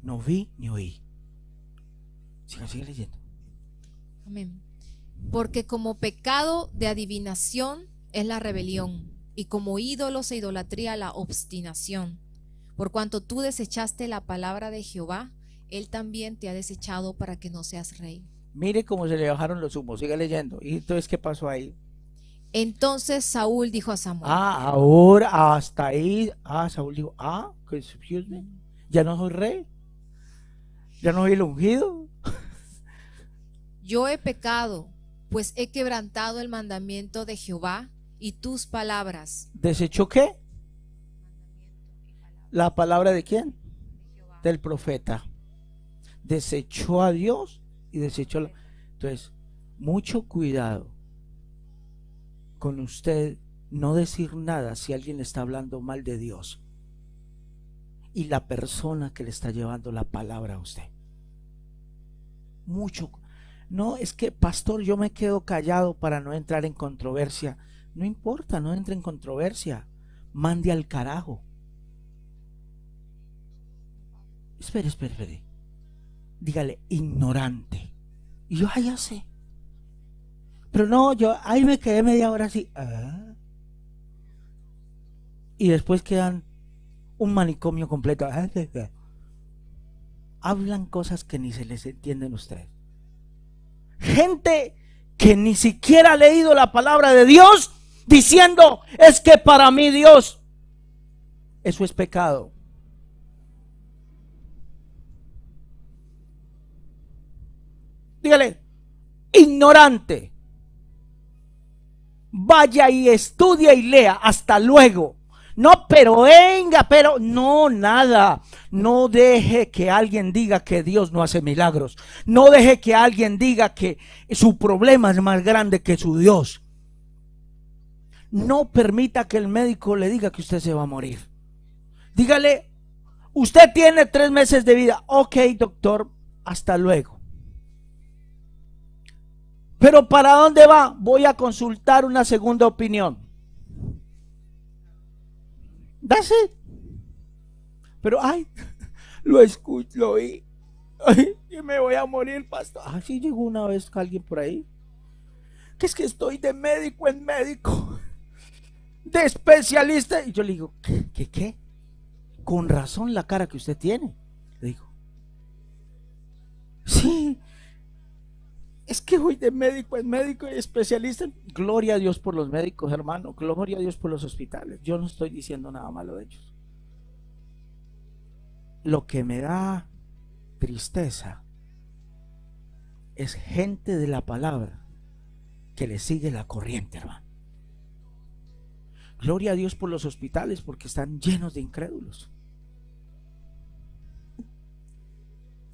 no vi ni oí. Siga, sigue leyendo. Amén. Porque como pecado de adivinación es la rebelión y como ídolos e idolatría la obstinación. Por cuanto tú desechaste la palabra de Jehová, él también te ha desechado para que no seas rey. Mire cómo se le bajaron los humos, sigue leyendo. ¿Y entonces qué pasó ahí? Entonces Saúl dijo a Samuel. Ah, ahora hasta ahí. Ah, Saúl dijo, ah, excuse me. Ya no soy rey. Ya no soy el ungido. Yo he pecado, pues he quebrantado el mandamiento de Jehová y tus palabras. ¿Desechó qué? ¿La palabra de quién? Del profeta. Desechó a Dios y desechó la... Entonces, mucho cuidado con usted no decir nada si alguien está hablando mal de Dios y la persona que le está llevando la palabra a usted. Mucho. No, es que, pastor, yo me quedo callado para no entrar en controversia. No importa, no entre en controversia. Mande al carajo. Espere, espere, espere. Dígale, ignorante. Y yo, ah, ya sé. Pero no, yo ahí me quedé media hora así. Ah. Y después quedan un manicomio completo. Hablan cosas que ni se les entienden ustedes. Gente que ni siquiera ha leído la palabra de Dios diciendo, es que para mí Dios, eso es pecado. Dígale, ignorante. Vaya y estudia y lea. Hasta luego. No, pero venga, pero no, nada. No deje que alguien diga que Dios no hace milagros. No deje que alguien diga que su problema es más grande que su Dios. No permita que el médico le diga que usted se va a morir. Dígale, usted tiene tres meses de vida. Ok, doctor, hasta luego. Pero ¿para dónde va? Voy a consultar una segunda opinión. That's it. Pero, ay, lo escucho, lo oí. Ay, y me voy a morir, pastor. Así llegó una vez alguien por ahí. Que es que estoy de médico en médico. De especialista. Y yo le digo, ¿qué? ¿Qué? Con razón la cara que usted tiene. Le digo, sí, es que voy de médico en médico y especialista. Gloria a Dios por los médicos, hermano. Gloria a Dios por los hospitales. Yo no estoy diciendo nada malo de ellos. Lo que me da tristeza es gente de la palabra que le sigue la corriente, hermano. Gloria a Dios por los hospitales porque están llenos de incrédulos.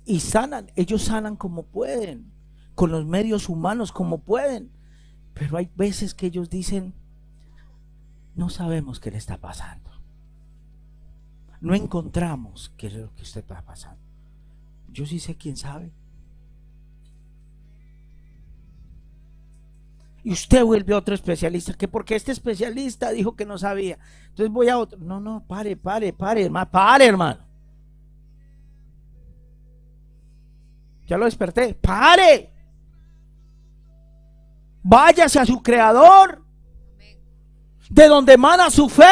Y sanan, ellos sanan como pueden con los medios humanos como pueden. Pero hay veces que ellos dicen, no sabemos qué le está pasando. No encontramos qué es lo que usted está pasando. Yo sí sé quién sabe. Y usted vuelve a otro especialista, que porque este especialista dijo que no sabía. Entonces voy a otro. No, no, pare, pare, pare, hermano, pare, hermano. Ya lo desperté. Pare. Váyase a su creador. De donde emana su fe.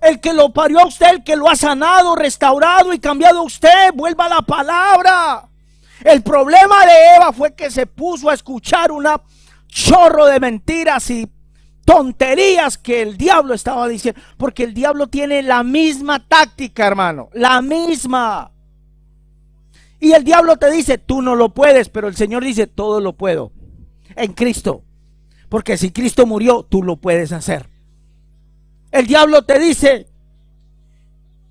El que lo parió a usted, el que lo ha sanado, restaurado y cambiado a usted, vuelva a la palabra. El problema de Eva fue que se puso a escuchar una chorro de mentiras y tonterías que el diablo estaba diciendo. Porque el diablo tiene la misma táctica, hermano. La misma. Y el diablo te dice, tú no lo puedes, pero el Señor dice, todo lo puedo en Cristo. Porque si Cristo murió, tú lo puedes hacer. El diablo te dice,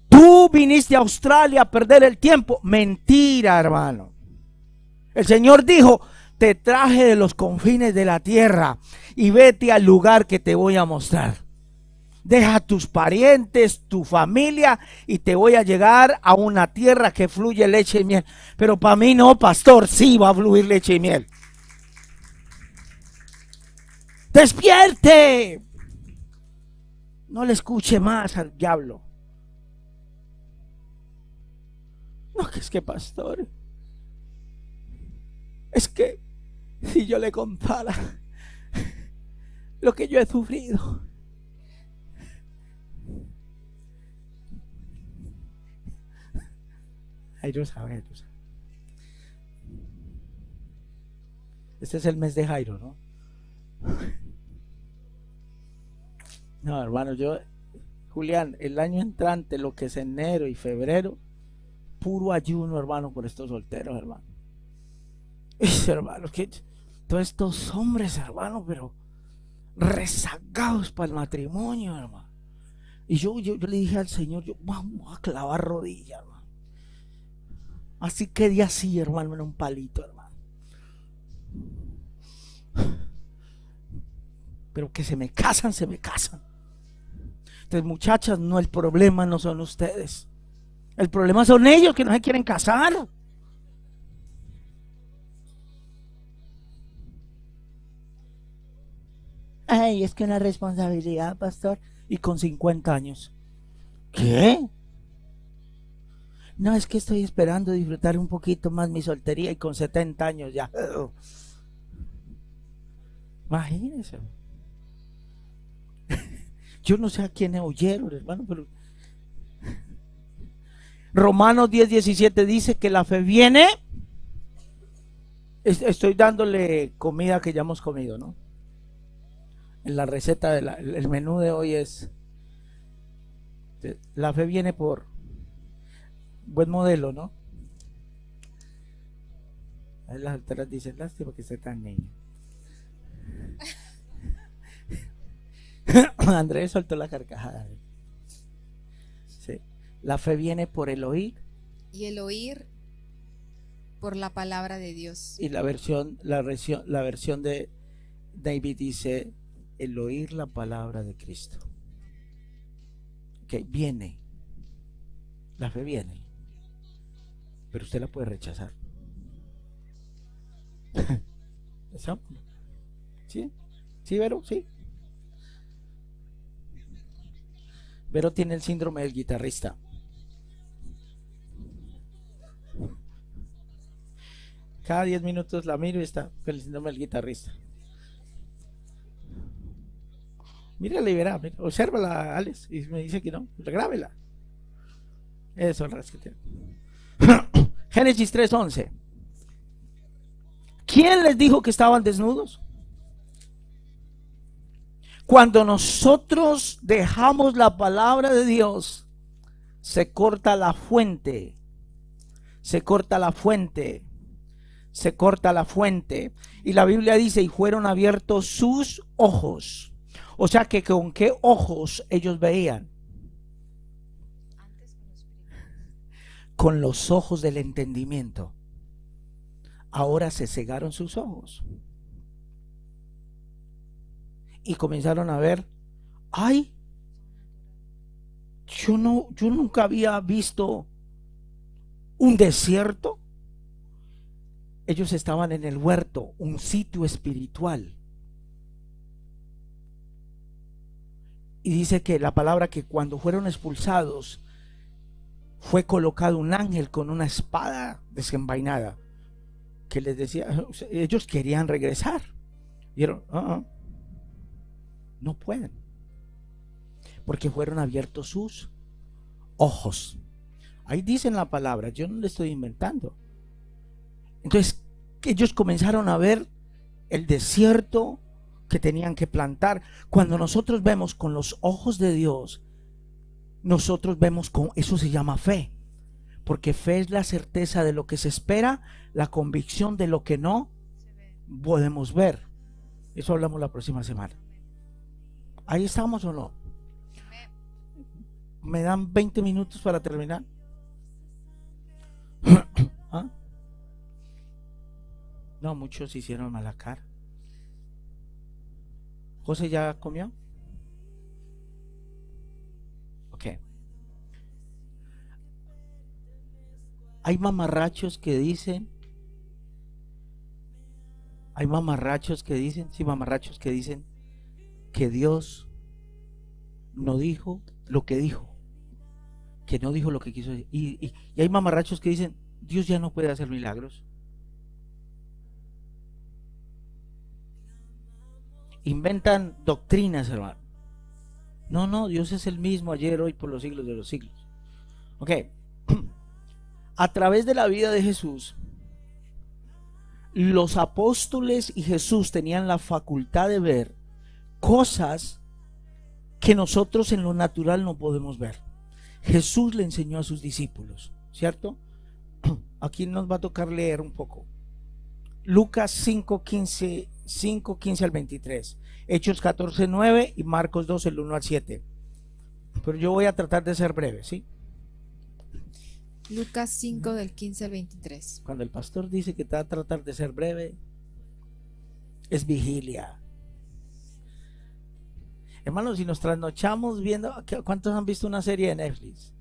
tú viniste a Australia a perder el tiempo. Mentira, hermano. El Señor dijo, te traje de los confines de la tierra y vete al lugar que te voy a mostrar deja tus parientes, tu familia y te voy a llegar a una tierra que fluye leche y miel. Pero para mí no, pastor, sí va a fluir leche y miel. Despierte. No le escuche más al diablo. No, que es que pastor. Es que si yo le contara lo que yo he sufrido Jairo sabe, Este es el mes de Jairo, ¿no? No, hermano, yo Julián, el año entrante, lo que es enero y febrero, puro ayuno, hermano, por estos solteros, hermano. Hermano, que todos estos hombres, hermano, pero rezagados para el matrimonio, hermano. Y yo, yo, le dije al Señor, yo vamos a clavar rodillas, hermano. Así que de así, hermano, en un palito, hermano. Pero que se me casan, se me casan. Entonces, muchachas, no, el problema no son ustedes. El problema son ellos que no se quieren casar. Ay, es que una responsabilidad, pastor. Y con 50 años. ¿Qué? No, es que estoy esperando disfrutar un poquito más mi soltería y con 70 años ya. Imagínense. Yo no sé a quién oyeron, hermano, pero Romanos 10, 17 dice que la fe viene. Estoy dándole comida que ya hemos comido, ¿no? La receta del menú de hoy es la fe viene por buen modelo, ¿no? Ahí las alteras dicen lástima que esté tan niño. Andrés soltó la carcajada. Sí. La fe viene por el oír. Y el oír por la palabra de Dios. Y la versión, la versión, la versión de David dice el oír la palabra de Cristo. Que viene. La fe viene. Pero usted la puede rechazar. ¿Sí? ¿Sí, Vero? Sí. pero tiene el síndrome del guitarrista. Cada 10 minutos la miro y está con el síndrome del guitarrista. Mírala y verá, mira, obsérvala, Alex, y me dice que no, grábela. Eso es que tiene. Génesis 3:11. ¿Quién les dijo que estaban desnudos? Cuando nosotros dejamos la palabra de Dios, se corta la fuente, se corta la fuente, se corta la fuente. Y la Biblia dice, y fueron abiertos sus ojos. O sea que con qué ojos ellos veían. Con los ojos del entendimiento. Ahora se cegaron sus ojos y comenzaron a ver, ay, yo no, yo nunca había visto un desierto. Ellos estaban en el huerto, un sitio espiritual. Y dice que la palabra que cuando fueron expulsados fue colocado un ángel con una espada desenvainada que les decía, ellos querían regresar. Dijeron, ah, ah, no pueden. Porque fueron abiertos sus ojos. Ahí dicen la palabra, yo no le estoy inventando. Entonces, ellos comenzaron a ver el desierto que tenían que plantar. Cuando nosotros vemos con los ojos de Dios, nosotros vemos con eso se llama fe. Porque fe es la certeza de lo que se espera, la convicción de lo que no podemos ver. Eso hablamos la próxima semana. ¿Ahí estamos o no? ¿Me dan 20 minutos para terminar? ¿Ah? No, muchos hicieron mala cara. ¿José ya comió? Ok. Hay mamarrachos que dicen, hay mamarrachos que dicen, sí, mamarrachos que dicen, que Dios no dijo lo que dijo, que no dijo lo que quiso decir. Y, hay mamarrachos que dicen, Dios ya no puede hacer milagros. Inventan doctrinas, hermano. No, no, Dios es el mismo ayer, hoy, por los siglos de los siglos. Ok. A través de la vida de Jesús, los apóstoles y Jesús tenían la facultad de ver cosas que nosotros en lo natural no podemos ver. Jesús le enseñó a sus discípulos, ¿cierto? Aquí nos va a tocar leer un poco. Lucas 5, 15, 5, 15 al 23. Hechos 14, 9 y Marcos 2, el 1 al 7. Pero yo voy a tratar de ser breve, ¿sí? Lucas 5 del 15 al 23. Cuando el pastor dice que va a tratar de ser breve, es vigilia. Hermanos, si nos trasnochamos viendo, ¿cuántos han visto una serie de Netflix?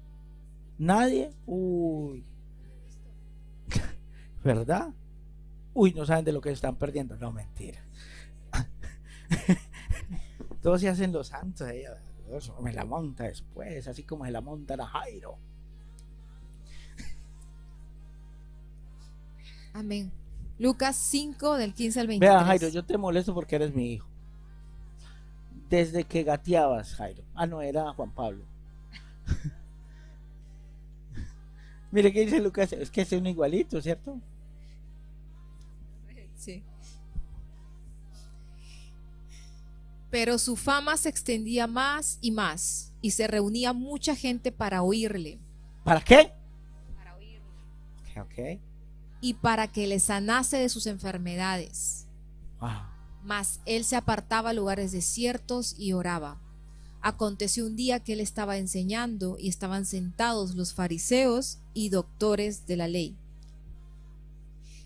¿Nadie? Uy. ¿Verdad? Uy, no saben de lo que están perdiendo. No, mentira. Todos se hacen los santos. me la monta después, así como se la monta a Jairo. Amén. Lucas 5 del 15 al 23. Vea, Jairo, yo te molesto porque eres mi hijo. Desde que gateabas, Jairo. Ah, no, era Juan Pablo. Mire qué dice Lucas, es que es un igualito, ¿cierto? Sí. Pero su fama se extendía más y más y se reunía mucha gente para oírle. ¿Para qué? Para oírle. Ok y para que le sanase de sus enfermedades. Mas él se apartaba a lugares desiertos y oraba. Aconteció un día que él estaba enseñando y estaban sentados los fariseos y doctores de la ley,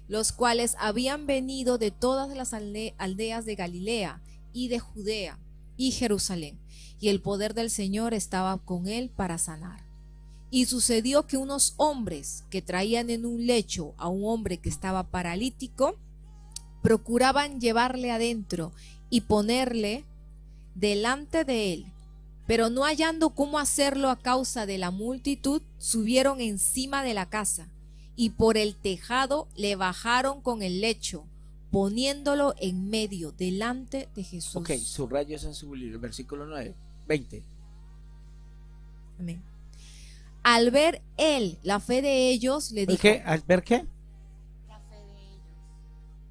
los cuales habían venido de todas las aldeas de Galilea y de Judea y Jerusalén, y el poder del Señor estaba con él para sanar. Y sucedió que unos hombres que traían en un lecho a un hombre que estaba paralítico, procuraban llevarle adentro y ponerle delante de él. Pero no hallando cómo hacerlo a causa de la multitud, subieron encima de la casa y por el tejado le bajaron con el lecho, poniéndolo en medio, delante de Jesús. Ok, subrayo eso en su libro, versículo 9, 20. Amén. Al ver él la fe de ellos, le dijo. ¿Qué? ¿Al ver qué? La fe de ellos.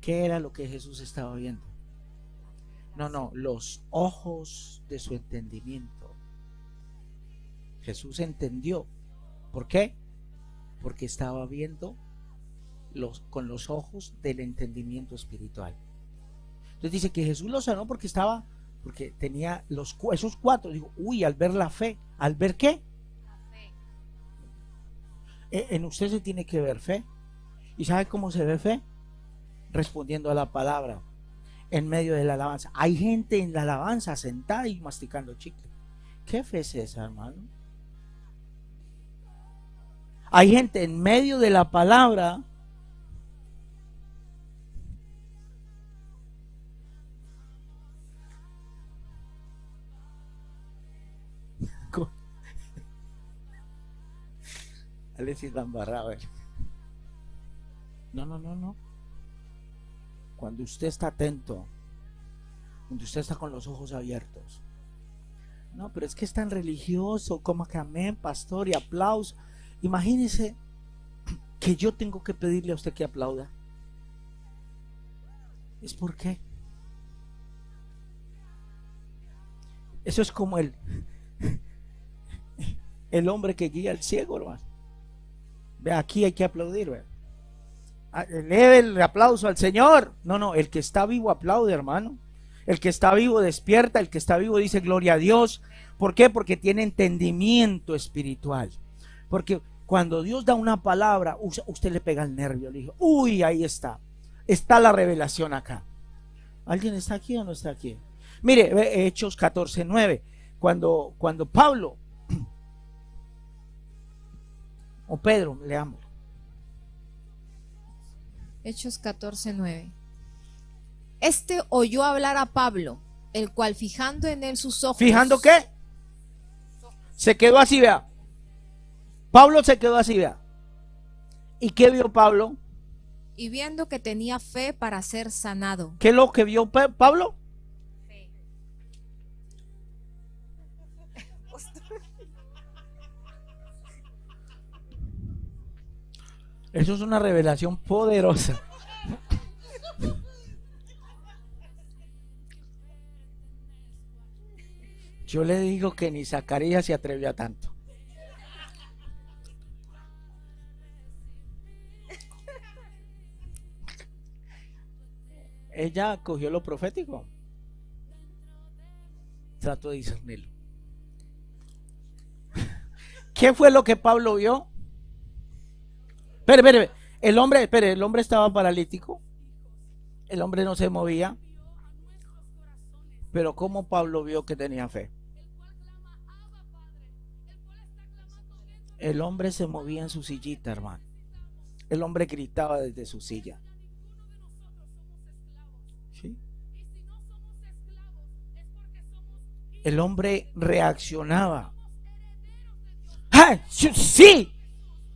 ¿Qué era lo que Jesús estaba viendo? No, no, los ojos de su entendimiento. Jesús entendió. ¿Por qué? Porque estaba viendo con los ojos del entendimiento espiritual. Entonces dice que Jesús lo sanó porque estaba, porque tenía esos cuatro. Digo, uy, al ver la fe, ¿al ver qué? Eh, en usted se tiene que ver fe. ¿Y sabe cómo se ve fe? Respondiendo a la palabra en medio de la alabanza. Hay gente en la alabanza sentada y masticando chicle. ¿Qué fe es esa, hermano? Hay gente en medio de la palabra Alexis barrado. No, no, no, no. Cuando usted está atento, cuando usted está con los ojos abiertos. No, pero es que es tan religioso, como que amén, pastor, y aplauso. Imagínese que yo tengo que pedirle a usted que aplauda. ¿Es por qué? Eso es como el, el hombre que guía al ciego, hermano. Aquí hay que aplaudir, ah, el aplauso al Señor. No, no, el que está vivo aplaude, hermano. El que está vivo despierta, el que está vivo dice gloria a Dios. ¿Por qué? Porque tiene entendimiento espiritual. Porque cuando Dios da una palabra, usted le pega el nervio. Le dijo, uy, ahí está. Está la revelación acá. ¿Alguien está aquí o no está aquí? Mire, Hechos 14, 9. Cuando, cuando Pablo o Pedro, leamos. Hechos 14, 9. Este oyó hablar a Pablo, el cual fijando en él sus ojos. ¿Fijando qué? Se quedó así, vea. Pablo se quedó así, vea. ¿Y qué vio Pablo? Y viendo que tenía fe para ser sanado. ¿Qué es lo que vio Pablo? Eso es una revelación poderosa. Yo le digo que ni Zacarías se atrevió a tanto. Ella cogió lo profético. Trato de discernirlo. ¿Qué fue lo que Pablo vio? Espere, espere, el hombre, espere, el hombre estaba paralítico. El hombre no se movía. Pero ¿cómo Pablo vio que tenía fe? El hombre se movía en su sillita, hermano. El hombre gritaba desde su silla. El hombre reaccionaba. Sí,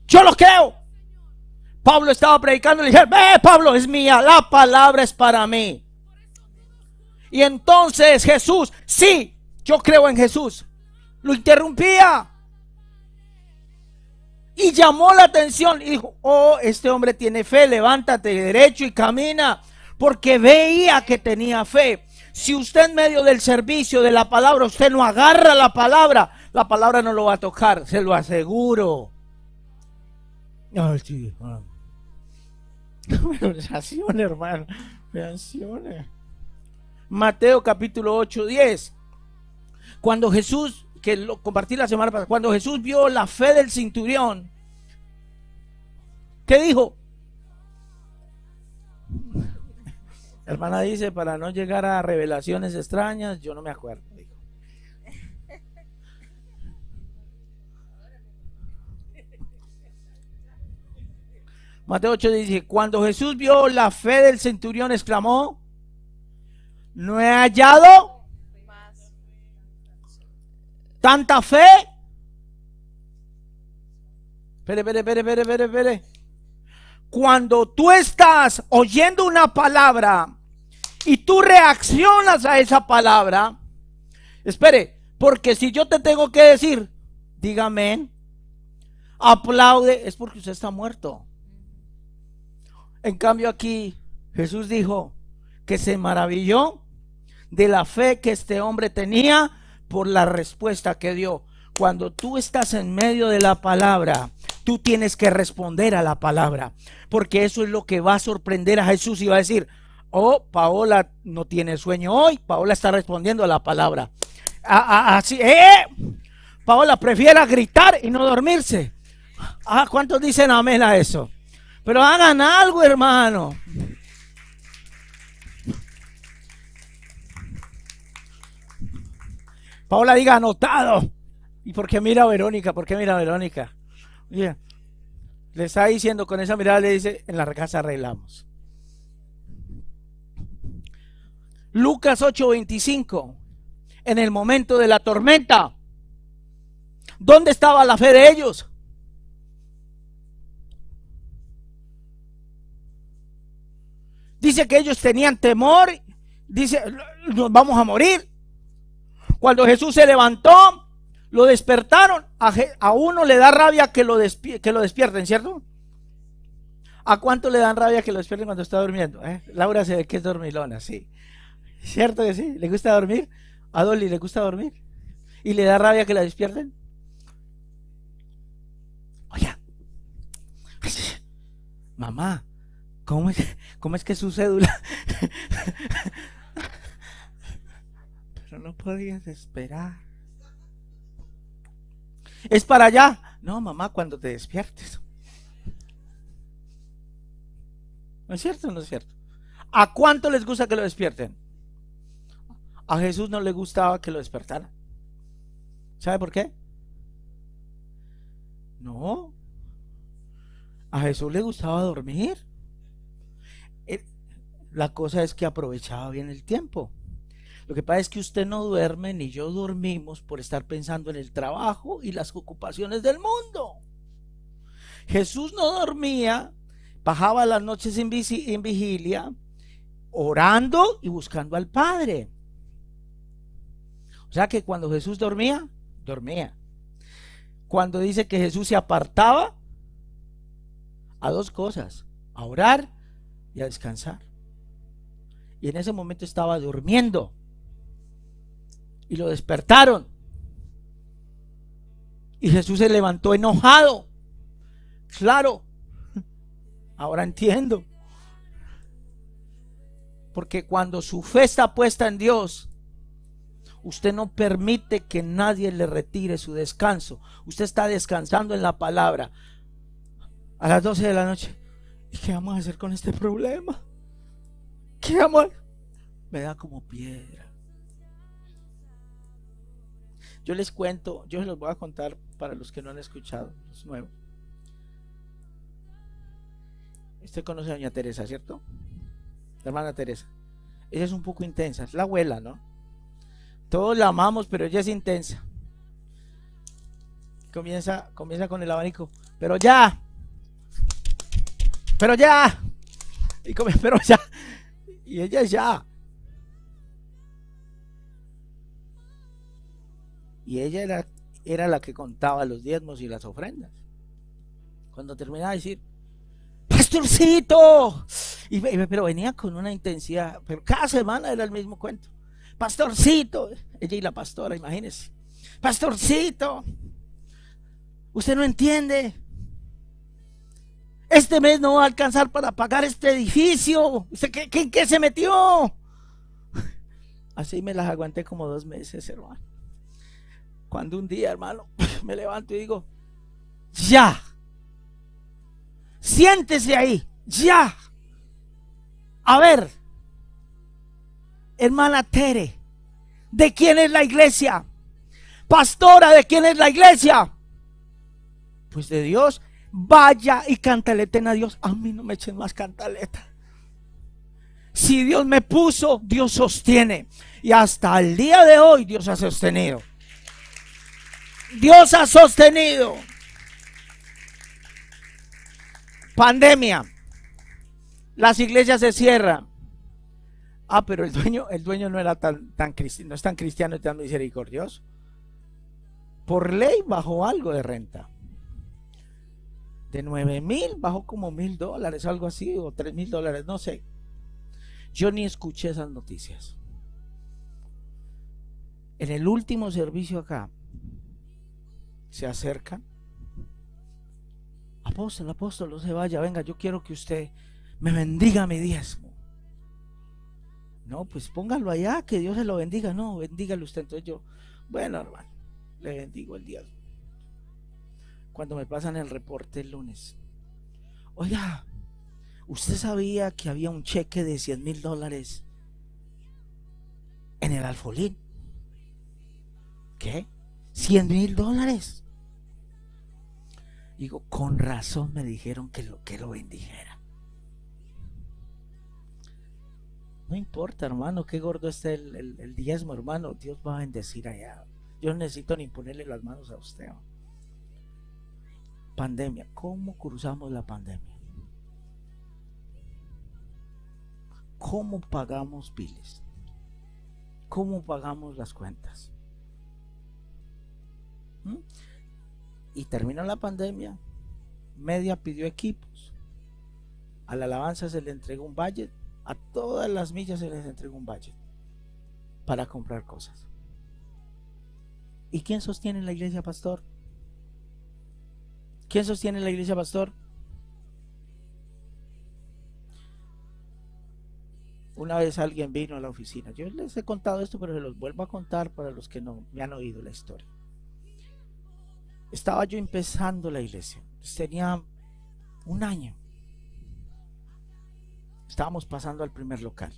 yo lo creo. Pablo estaba predicando y le dije, ve Pablo, es mía, la palabra es para mí. Y entonces Jesús, sí, yo creo en Jesús. Lo interrumpía. Y llamó la atención dijo, oh, este hombre tiene fe, levántate derecho y camina. Porque veía que tenía fe. Si usted en medio del servicio de la palabra, usted no agarra la palabra, la palabra no lo va a tocar, se lo aseguro. Ay, sí, hermano. Mateo capítulo 8, 10. Cuando Jesús, que lo compartí la semana pasada, cuando Jesús vio la fe del cinturión, ¿qué dijo? Hermana dice, para no llegar a revelaciones extrañas, yo no me acuerdo. Mateo 8 dice, cuando Jesús vio la fe del centurión, exclamó, no he hallado tanta fe. Espere, espere, espere, espere, espere, espere. Cuando tú estás oyendo una palabra y tú reaccionas a esa palabra, espere, porque si yo te tengo que decir, dígame, aplaude, es porque usted está muerto. En cambio aquí Jesús dijo que se maravilló de la fe que este hombre tenía por la respuesta que dio. Cuando tú estás en medio de la palabra, tú tienes que responder a la palabra, porque eso es lo que va a sorprender a Jesús y va a decir, oh, Paola no tiene sueño hoy, Paola está respondiendo a la palabra. Así, eh, Paola prefiere gritar y no dormirse. Ah, ¿cuántos dicen amén a eso? Pero hagan algo, hermano. Paola diga anotado. ¿Y por qué mira a Verónica? ¿Por qué mira a Verónica? le está diciendo con esa mirada, le dice, en la casa arreglamos. Lucas 8:25, en el momento de la tormenta, ¿dónde estaba la fe de ellos? Dice que ellos tenían temor. Dice, nos vamos a morir. Cuando Jesús se levantó, lo despertaron. A, uno le da rabia que lo, que lo despierten, ¿cierto? ¿A cuánto le dan rabia que lo despierten cuando está durmiendo? Eh? Laura se ve que es dormilona, sí. ¿Cierto que sí? ¿Le gusta dormir? ¿A Dolly le gusta dormir? ¿Y le da rabia que la despierten? Oye, mamá, ¿Cómo es, cómo es que su cédula? Pero no podías esperar. Es para allá. No, mamá, cuando te despiertes. ¿No es cierto o no es cierto? ¿A cuánto les gusta que lo despierten? A Jesús no le gustaba que lo despertaran. ¿Sabe por qué? No. A Jesús le gustaba dormir. La cosa es que aprovechaba bien el tiempo. Lo que pasa es que usted no duerme ni yo dormimos por estar pensando en el trabajo y las ocupaciones del mundo. Jesús no dormía, bajaba las noches en vigilia, orando y buscando al Padre. O sea que cuando Jesús dormía, dormía. Cuando dice que Jesús se apartaba, a dos cosas, a orar y a descansar y en ese momento estaba durmiendo. Y lo despertaron. Y Jesús se levantó enojado. Claro, ahora entiendo. Porque cuando su fe está puesta en Dios, usted no permite que nadie le retire su descanso. Usted está descansando en la palabra. A las 12 de la noche, ¿y qué vamos a hacer con este problema? ¿Qué vamos Me da como piedra. Yo les cuento, yo se los voy a contar para los que no han escuchado, los nuevos. Usted conoce a doña Teresa, ¿cierto? Hermana Teresa. Ella es un poco intensa, es la abuela, ¿no? Todos la amamos, pero ella es intensa. Comienza, comienza con el abanico. Pero ya. Pero ya. Y come, pero ya. Y ella ya. Y ella era, era la que contaba los diezmos y las ofrendas. Cuando terminaba de decir, pastorcito. Pero venía con una intensidad, pero cada semana era el mismo cuento. Pastorcito, ella y la pastora, imagínense. Pastorcito, usted no entiende. Este mes no va a alcanzar para pagar este edificio. ¿Usted qué, qué, qué se metió? Así me las aguanté como dos meses, hermano. Cuando un día, hermano, me levanto y digo, ya, siéntese ahí, ya. A ver, hermana Tere, ¿de quién es la iglesia? Pastora, ¿de quién es la iglesia? Pues de Dios. Vaya y cantaleten a Dios. A mí no me echen más cantaleta. Si Dios me puso, Dios sostiene. Y hasta el día de hoy Dios ha sostenido. Dios ha sostenido. Pandemia. Las iglesias se cierran. Ah, pero el dueño, el dueño no era tan, tan cristiano, no es tan cristiano y tan misericordioso. Por ley bajó algo de renta. De nueve mil bajó como mil dólares, algo así, o tres mil dólares, no sé. Yo ni escuché esas noticias. En el último servicio acá, se acercan. Apóstol, apóstol, no se vaya, venga, yo quiero que usted me bendiga mi diezmo. No, pues póngalo allá, que Dios se lo bendiga. No, bendígalo usted. Entonces yo, bueno, hermano, le bendigo el diezmo. Cuando me pasan el reporte el lunes, oiga, ¿usted sabía que había un cheque de 100 mil dólares en el alfolín? ¿Qué? 100 mil dólares. Digo, con razón me dijeron que lo, que lo bendijera. No importa, hermano, qué gordo esté el, diezmo, hermano. Dios va a bendecir allá. Yo no necesito ni ponerle las manos a usted. Pandemia. ¿Cómo cruzamos la pandemia? ¿Cómo pagamos biles? ¿Cómo pagamos las cuentas? ¿Mm? Y terminó la pandemia, Media pidió equipos, a la alabanza se le entregó un budget, a todas las millas se les entregó un budget para comprar cosas. ¿Y quién sostiene la iglesia, pastor? ¿Quién sostiene la iglesia, pastor? Una vez alguien vino a la oficina. Yo les he contado esto, pero se los vuelvo a contar para los que no me han oído la historia. Estaba yo empezando la iglesia. Tenía un año. Estábamos pasando al primer local.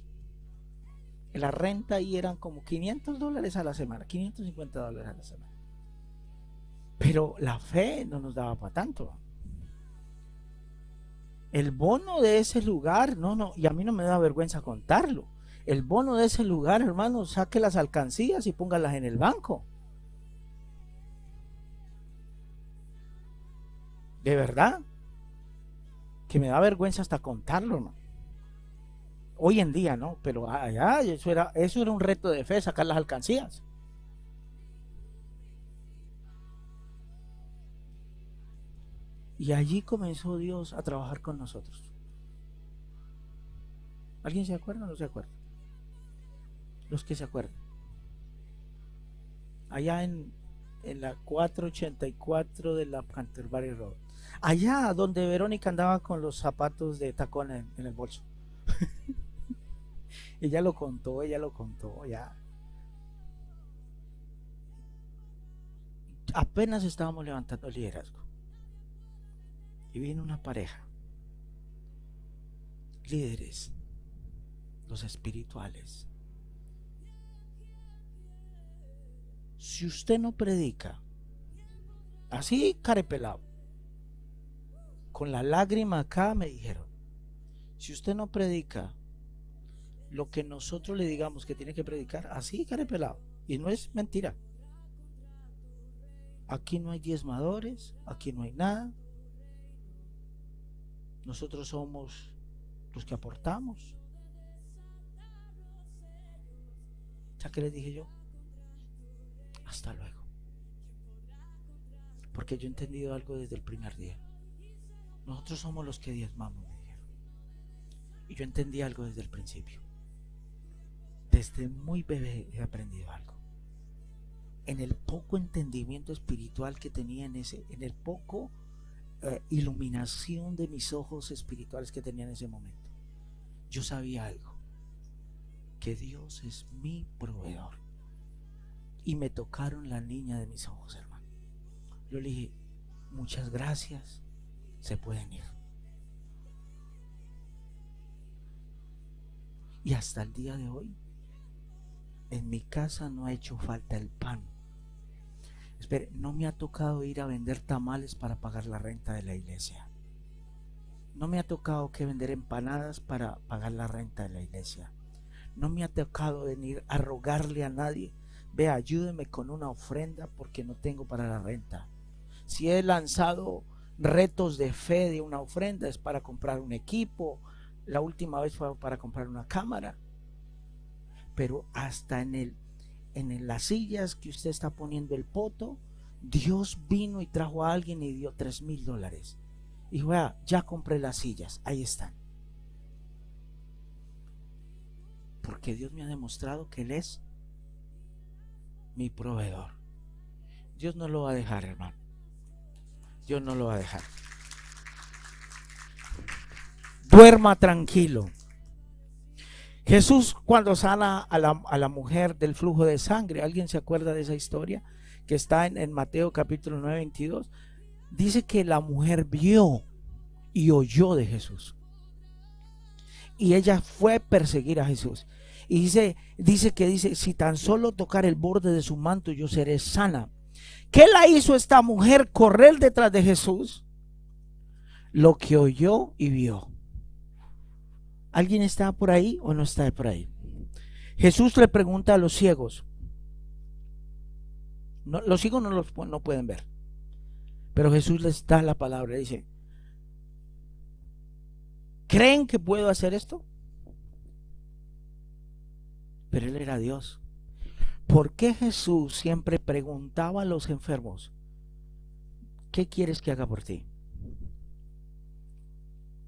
La renta ahí eran como 500 dólares a la semana, 550 dólares a la semana. Pero la fe no nos daba para tanto. El bono de ese lugar, no, no, y a mí no me da vergüenza contarlo. El bono de ese lugar, hermano, saque las alcancías y póngalas en el banco. De verdad. Que me da vergüenza hasta contarlo, ¿no? Hoy en día, ¿no? Pero allá eso era, eso era un reto de fe, sacar las alcancías. Y allí comenzó Dios a trabajar con nosotros. ¿Alguien se acuerda o no se acuerda? Los que se acuerdan. allá en, en la 484 de la Canterbury Road. Allá donde Verónica andaba con los zapatos de tacón en, en el bolso. ella lo contó, ella lo contó, ya. Apenas estábamos levantando el liderazgo. Y vino una pareja. Líderes, los espirituales. Si usted no predica, así carepelado, con la lágrima acá me dijeron, si usted no predica lo que nosotros le digamos que tiene que predicar, así carepelado, y no es mentira. Aquí no hay diezmadores, aquí no hay nada. Nosotros somos los que aportamos. ¿Ya qué les dije yo? Hasta luego. Porque yo he entendido algo desde el primer día. Nosotros somos los que diezmamos, me dijeron. Y yo entendí algo desde el principio. Desde muy bebé he aprendido algo. En el poco entendimiento espiritual que tenía en ese, en el poco eh, iluminación de mis ojos espirituales que tenía en ese momento, yo sabía algo. Que Dios es mi proveedor. Y me tocaron la niña de mis ojos, hermano. Yo le dije, muchas gracias, se pueden ir. Y hasta el día de hoy, en mi casa no ha hecho falta el pan. Espere, no me ha tocado ir a vender tamales para pagar la renta de la iglesia. No me ha tocado que vender empanadas para pagar la renta de la iglesia. No me ha tocado venir a rogarle a nadie, ve, ayúdeme con una ofrenda porque no tengo para la renta. Si he lanzado retos de fe de una ofrenda, es para comprar un equipo. La última vez fue para comprar una cámara. Pero hasta en el en las sillas que usted está poniendo el poto, Dios vino y trajo a alguien y dio tres mil dólares. Y ya compré las sillas, ahí están. Porque Dios me ha demostrado que Él es mi proveedor. Dios no lo va a dejar, hermano. Dios no lo va a dejar. Duerma tranquilo. Jesús cuando sana a la, mujer del flujo de sangre, ¿alguien se acuerda de esa historia? Que está en, en Mateo capítulo 9, 22. Dice que la mujer vio y oyó de Jesús. Y ella fue a perseguir a Jesús. Y dice, dice que dice, si tan solo tocar el borde de su manto yo seré sana. ¿Qué la hizo esta mujer correr detrás de Jesús? Lo que oyó y vio. ¿Alguien está por ahí o no está por ahí? Jesús le pregunta a los ciegos. los ciegos no, los, no pueden ver. Pero Jesús les da la palabra. Dice, ¿creen que puedo hacer esto? Pero él era Dios. ¿Por qué Jesús siempre preguntaba a los enfermos, ¿qué quieres que haga por ti?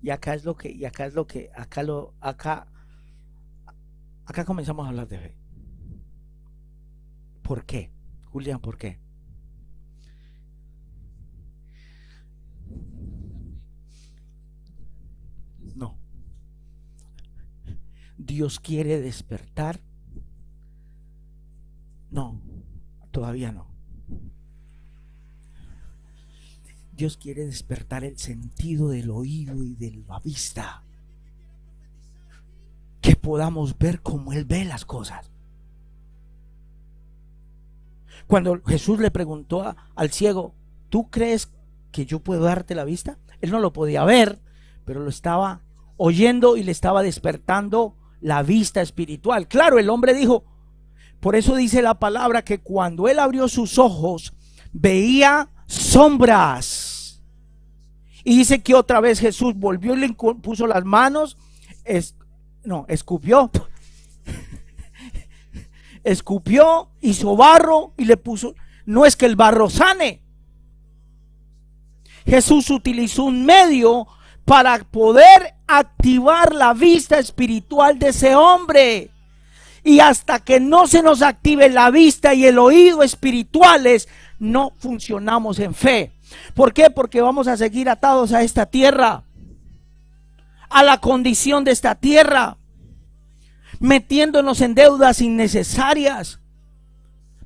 Y acá es lo que, y acá es lo que, acá lo, acá, acá comenzamos a hablar de fe. ¿Por qué? Julián, ¿por qué? No. Dios quiere despertar no, todavía no. Dios quiere despertar el sentido del oído y de la vista. Que podamos ver como Él ve las cosas. Cuando Jesús le preguntó al ciego, ¿tú crees que yo puedo darte la vista? Él no lo podía ver, pero lo estaba oyendo y le estaba despertando la vista espiritual. Claro, el hombre dijo, por eso dice la palabra que cuando él abrió sus ojos, veía sombras. Y dice que otra vez Jesús volvió y le puso las manos, no, escupió, escupió, hizo barro y le puso, no es que el barro sane. Jesús utilizó un medio para poder activar la vista espiritual de ese hombre. Y hasta que no se nos active la vista y el oído espirituales, no funcionamos en fe. ¿Por qué? Porque vamos a seguir atados a esta tierra, a la condición de esta tierra, metiéndonos en deudas innecesarias.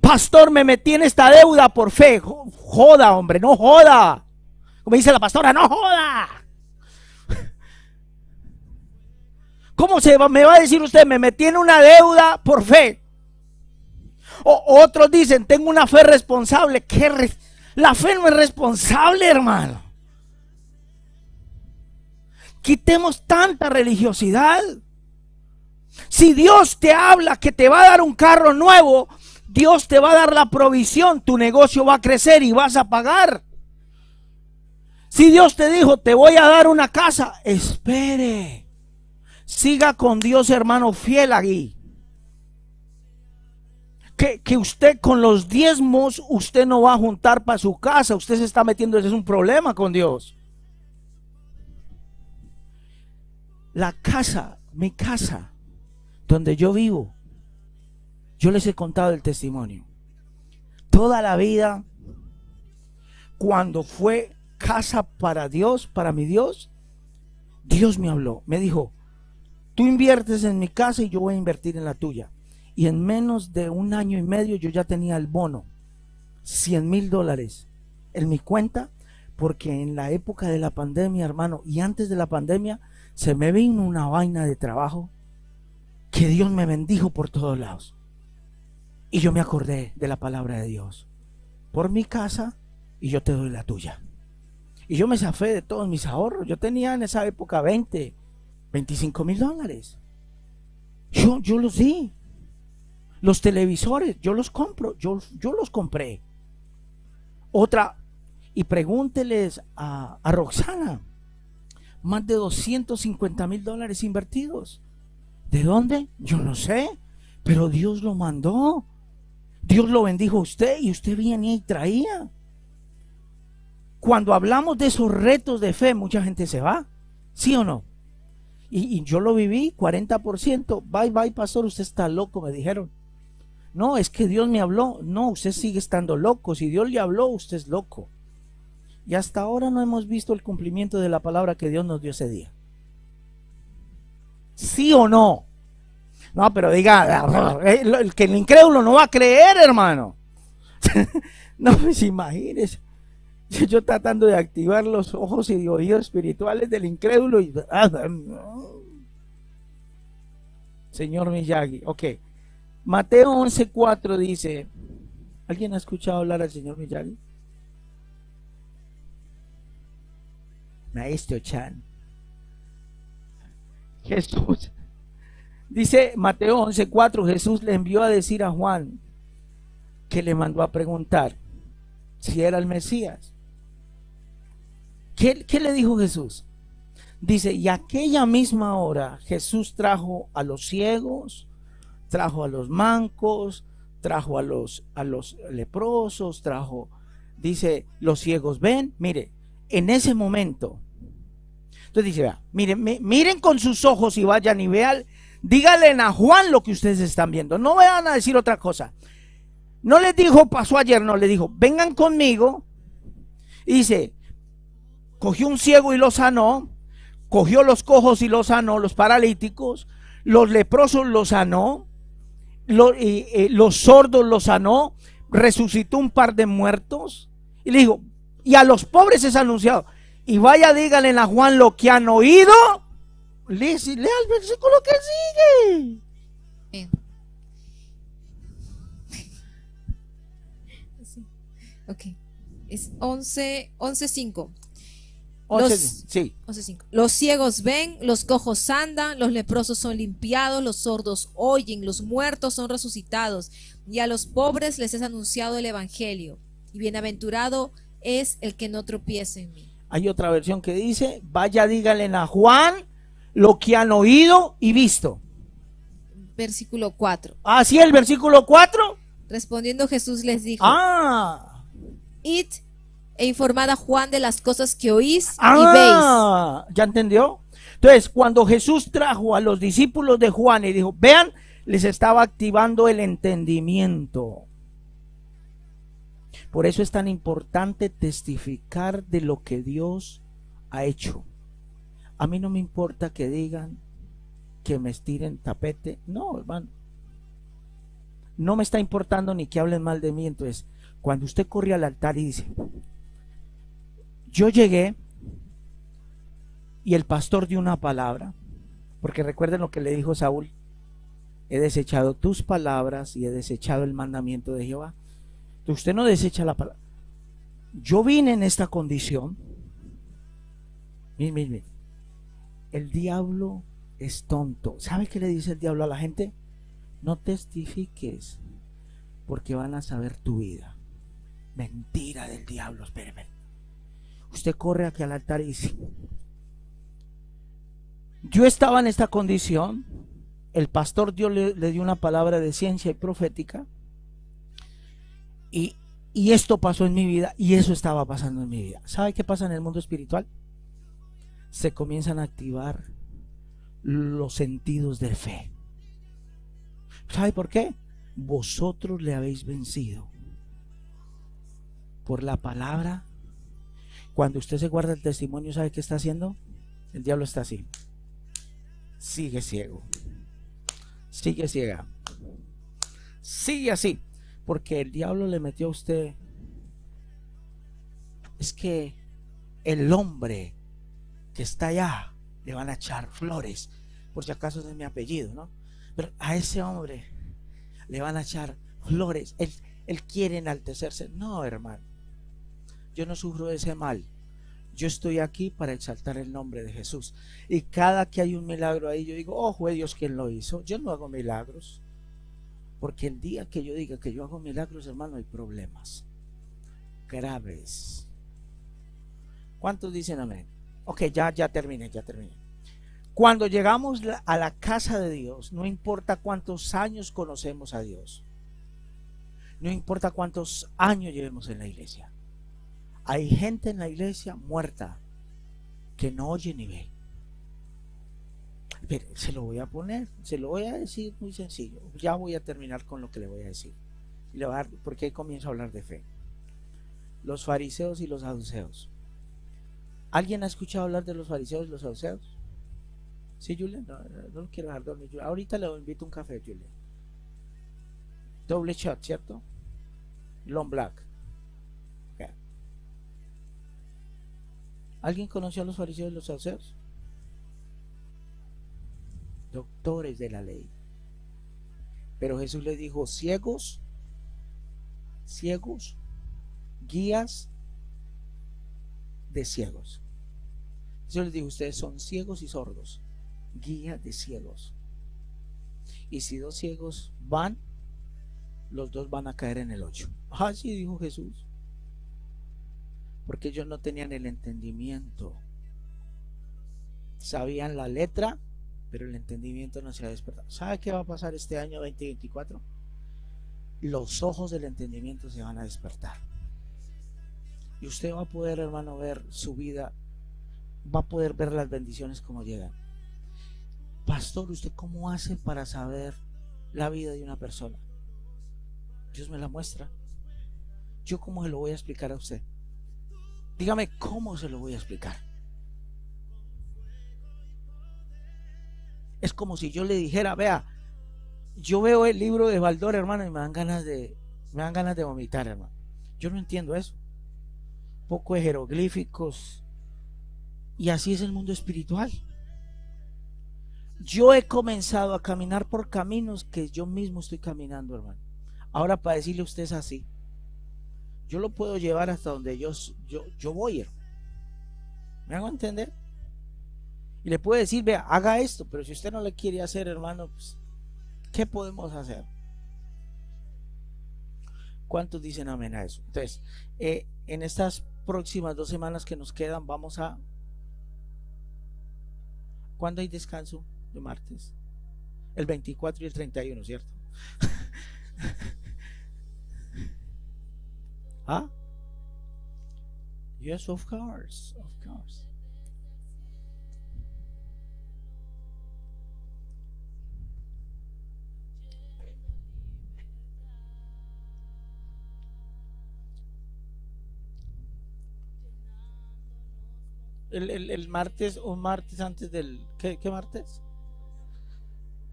Pastor, me metí en esta deuda por fe. Joda, hombre, no joda. Como dice la pastora, no joda. ¿Cómo se va, me va a decir usted? Me metí en una deuda por fe. Otros dicen, tengo una fe responsable. ¿Qué la fe no es responsable, hermano. Quitemos tanta religiosidad. Si Dios te habla que te va a dar un carro nuevo, Dios te va a dar la provisión, tu negocio va a crecer y vas a pagar. Si Dios te dijo, te voy a dar una casa, espere. Siga con Dios, hermano, fiel aquí. Que, que, usted con los diezmos, usted no va a juntar para su casa. Usted se está metiendo, ese es un problema con Dios. La casa, mi casa, donde yo vivo, yo les he contado el testimonio. Toda la vida, cuando fue casa para Dios, para mi Dios, Dios me habló, me dijo, tú inviertes en mi casa y yo voy a invertir en la tuya. Y en menos de un año y medio yo ya tenía el bono, 100 mil dólares en mi cuenta, porque en la época de la pandemia, hermano, y antes de la pandemia, se me vino una vaina de trabajo que Dios me bendijo por todos lados. Y yo me acordé de la palabra de Dios. Por mi casa y yo te doy la tuya. Y yo me zafé de todos mis ahorros. Yo tenía en esa época 20, 25 mil dólares. Yo, yo los di. Los televisores, yo los compro, yo, yo los compré. Otra, y pregúnteles a, Roxana, más de 250 mil dólares invertidos. ¿De dónde? Yo no sé, pero Dios lo mandó. Dios lo bendijo a usted y usted venía y traía. Cuando hablamos de esos retos de fe, mucha gente se va. ¿Sí o no? Y, yo lo viví, 40%. Bye, bye, pastor, usted está loco, me dijeron. No, es que Dios me habló. No, usted sigue estando loco. Si Dios le habló, usted es loco. Y hasta ahora no hemos visto el cumplimiento de la palabra que Dios nos dio ese día. ¿Sí o no? No, pero diga, el que el incrédulo no va a creer, hermano. no, pues imagínese. Yo tratando de activar los ojos y oídos espirituales del incrédulo y... Ah, Señor Miyagi, ok. Mateo 11.4 dice, ¿alguien ha escuchado hablar al Señor Miyagi? Maestro Chan. Jesús Dice Mateo 11:4, Jesús le envió a decir a Juan que le mandó a preguntar si era el Mesías. ¿Qué, ¿Qué, le dijo Jesús? Dice, y aquella misma hora Jesús trajo a los ciegos, trajo a los mancos, trajo a los, a los leprosos, trajo, dice, los ciegos ven, mire, en ese momento. Entonces dice, miren, miren con sus ojos y vayan y vean Díganle a Juan lo que ustedes están viendo. No vayan a decir otra cosa. No les dijo, pasó ayer, no, le dijo, vengan conmigo. Dice, cogió un ciego y lo sanó, cogió los cojos y los sanó, los paralíticos, los leprosos los sanó, los, los sordos los sanó, resucitó un par de muertos. Y le dijo, y a los pobres es anunciado. Y vaya, díganle a Juan lo que han oído Lea, lea el versículo que sigue. Ok. Es 11, 11.5. Los, sí. los ciegos ven, los cojos andan, los leprosos son limpiados, los sordos oyen, los muertos son resucitados, y a los pobres les es anunciado el Evangelio. Y bienaventurado es el que no tropiece en mí. Hay otra versión que dice, vaya díganle a Juan lo que han oído y visto. Versículo 4. Ah, sí, el versículo 4. Respondiendo Jesús les dijo, ah. id e informad a Juan de las cosas que oís y ah, veis. ¿Ya entendió? Entonces, cuando Jesús trajo a los discípulos de Juan y dijo, vean les estaba activando el entendimiento. Por eso es tan importante testificar de lo que Dios ha hecho. A mí no me importa que digan que me estiren tapete. No, hermano. No me está importando ni que hablen mal de mí. Entonces, cuando usted corre al altar y dice, yo llegué y el pastor dio una palabra, porque recuerden lo que le dijo Saúl, he desechado tus palabras y he desechado el mandamiento de Jehová. Usted no desecha la palabra. Yo vine en esta condición. Miren, El diablo es tonto. ¿Sabe qué le dice el diablo a la gente? No testifiques porque van a saber tu vida. Mentira del diablo, espéreme. Usted corre aquí al altar y dice, yo estaba en esta condición, el pastor Dios le, dio una palabra de ciencia y profética, y, esto pasó en mi vida y eso estaba pasando en mi vida. ¿Sabe qué pasa en el mundo espiritual? Se comienzan a activar los sentidos de fe. ¿Sabe por qué? Vosotros le habéis vencido por la palabra. Cuando usted se guarda el testimonio, ¿sabe qué está haciendo? El diablo está así. Sigue ciego. Sigue ciega. Sigue así porque el diablo le metió a usted. Es que el hombre que está allá le van a echar flores, por si acaso es mi apellido, ¿no? Pero a ese hombre le van a echar flores. Él, él quiere enaltecerse. No, hermano. Yo no sufro ese mal. Yo estoy aquí para exaltar el nombre de Jesús. Y cada que hay un milagro ahí, yo digo, oh, Dios quien lo hizo. Yo no hago milagros. Porque el día que yo diga que yo hago milagros, hermano, hay problemas graves. ¿Cuántos dicen amén? Ok, ya, ya terminé, ya terminé. Cuando llegamos a la casa de Dios, no importa cuántos años conocemos a Dios, no importa cuántos años llevemos en la iglesia, hay gente en la iglesia muerta que no oye ni ve se lo voy a poner, se lo voy a decir muy sencillo. Ya voy a terminar con lo que le voy a decir. Le voy porque comienzo a hablar de fe. Los fariseos y los saduceos. ¿Alguien ha escuchado hablar de los fariseos y los saduceos? ¿Sí, Julia? No, no, quiero dejar dormir. Ahorita le invito un café, Julia. Doble shot, ¿cierto? Long black. ¿Alguien conoció a los fariseos y los saduceos? doctores de la ley. Pero Jesús les dijo, ciegos, ciegos, guías de ciegos. Yo les digo, ustedes son ciegos y sordos, guía de ciegos. Y si dos ciegos van, los dos van a caer en el ocho. Así dijo Jesús. Porque ellos no tenían el entendimiento. Sabían la letra, pero el entendimiento no se ha despertado. ¿Sabe qué va a pasar este año 2024? Los ojos del entendimiento se van a despertar. Y usted va a poder, hermano, ver su vida, va a poder ver las bendiciones como llegan. Pastor, ¿usted cómo hace para saber la vida de una persona? Dios me la muestra. ¿Yo cómo se lo voy a explicar a usted? Dígame cómo se lo voy a explicar. Es como si yo le dijera, vea, yo veo el libro de Baldor, hermano, y me dan ganas de, me dan ganas de vomitar, hermano. Yo no entiendo eso. Poco de jeroglíficos. Y así es el mundo espiritual. Yo he comenzado a caminar por caminos que yo mismo estoy caminando, hermano. Ahora para decirle a usted es así. Yo lo puedo llevar hasta donde yo, yo, yo voy, hermano. ¿Me hago entender? Y le puede decir, vea, haga esto, pero si usted no le quiere hacer, hermano, pues, ¿qué podemos hacer? ¿Cuántos dicen amén a eso? Entonces, eh, en estas próximas dos semanas que nos quedan, vamos a... ¿Cuándo hay descanso de martes? El 24 y el 31, ¿cierto? ¿Ah? Yes, of course, of course. El, el, el, martes, un martes antes del. ¿qué, ¿Qué martes?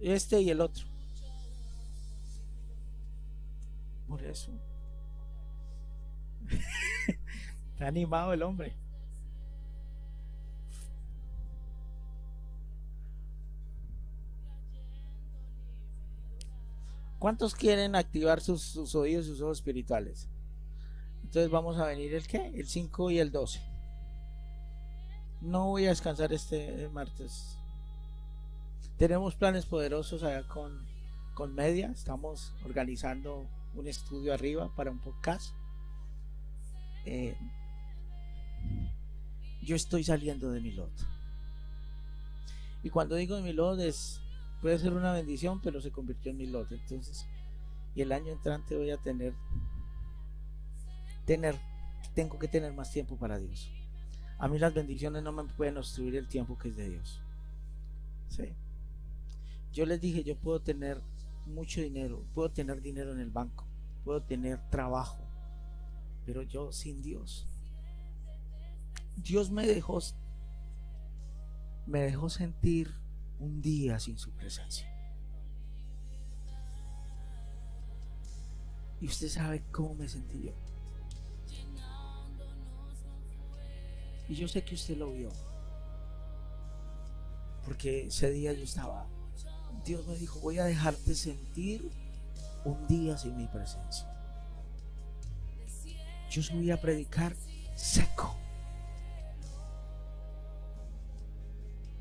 Este y el otro. Por eso. Está animado el hombre. ¿Cuántos quieren activar sus, oídos y sus ojos espirituales? Entonces vamos a venir el qué? El 5 y el 12. No voy a descansar este martes. Tenemos planes poderosos allá con, con Media. Estamos organizando un estudio arriba para un podcast. Eh, yo estoy saliendo de mi lot. Y cuando digo de mi lot es puede ser una bendición, pero se convirtió en mi lote. Entonces, y el año entrante voy a tener, tener, tengo que tener más tiempo para Dios. A mí las bendiciones no me pueden obstruir el tiempo que es de Dios. Sí. Yo les dije, yo puedo tener mucho dinero, puedo tener dinero en el banco, puedo tener trabajo, pero yo sin Dios. Dios me dejó me dejó sentir un día sin su presencia. Y usted sabe cómo me sentí yo. Y yo sé que usted lo vio. Porque ese día yo estaba, Dios me dijo, voy a dejarte sentir un día sin mi presencia. Yo subí a predicar seco.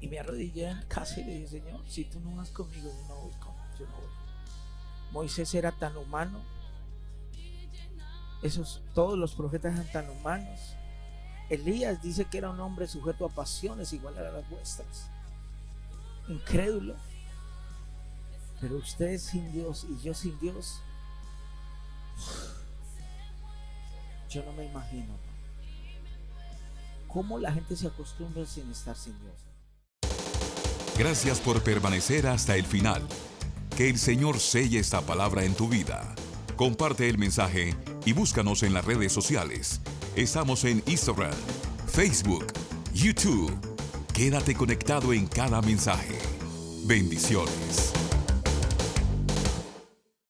Y me arrodillé en casa y le dije, Señor, si tú no vas conmigo, yo no voy yo no voy. Moisés era tan humano. Esos, todos los profetas eran tan humanos. Elías dice que era un hombre sujeto a pasiones iguales a las vuestras. Incrédulo. Pero usted sin Dios y yo sin Dios. Yo no me imagino. ¿Cómo la gente se acostumbra sin estar sin Dios? Gracias por permanecer hasta el final. Que el Señor selle esta palabra en tu vida. Comparte el mensaje y búscanos en las redes sociales. Estamos en Instagram, Facebook, YouTube. Quédate conectado en cada mensaje. Bendiciones.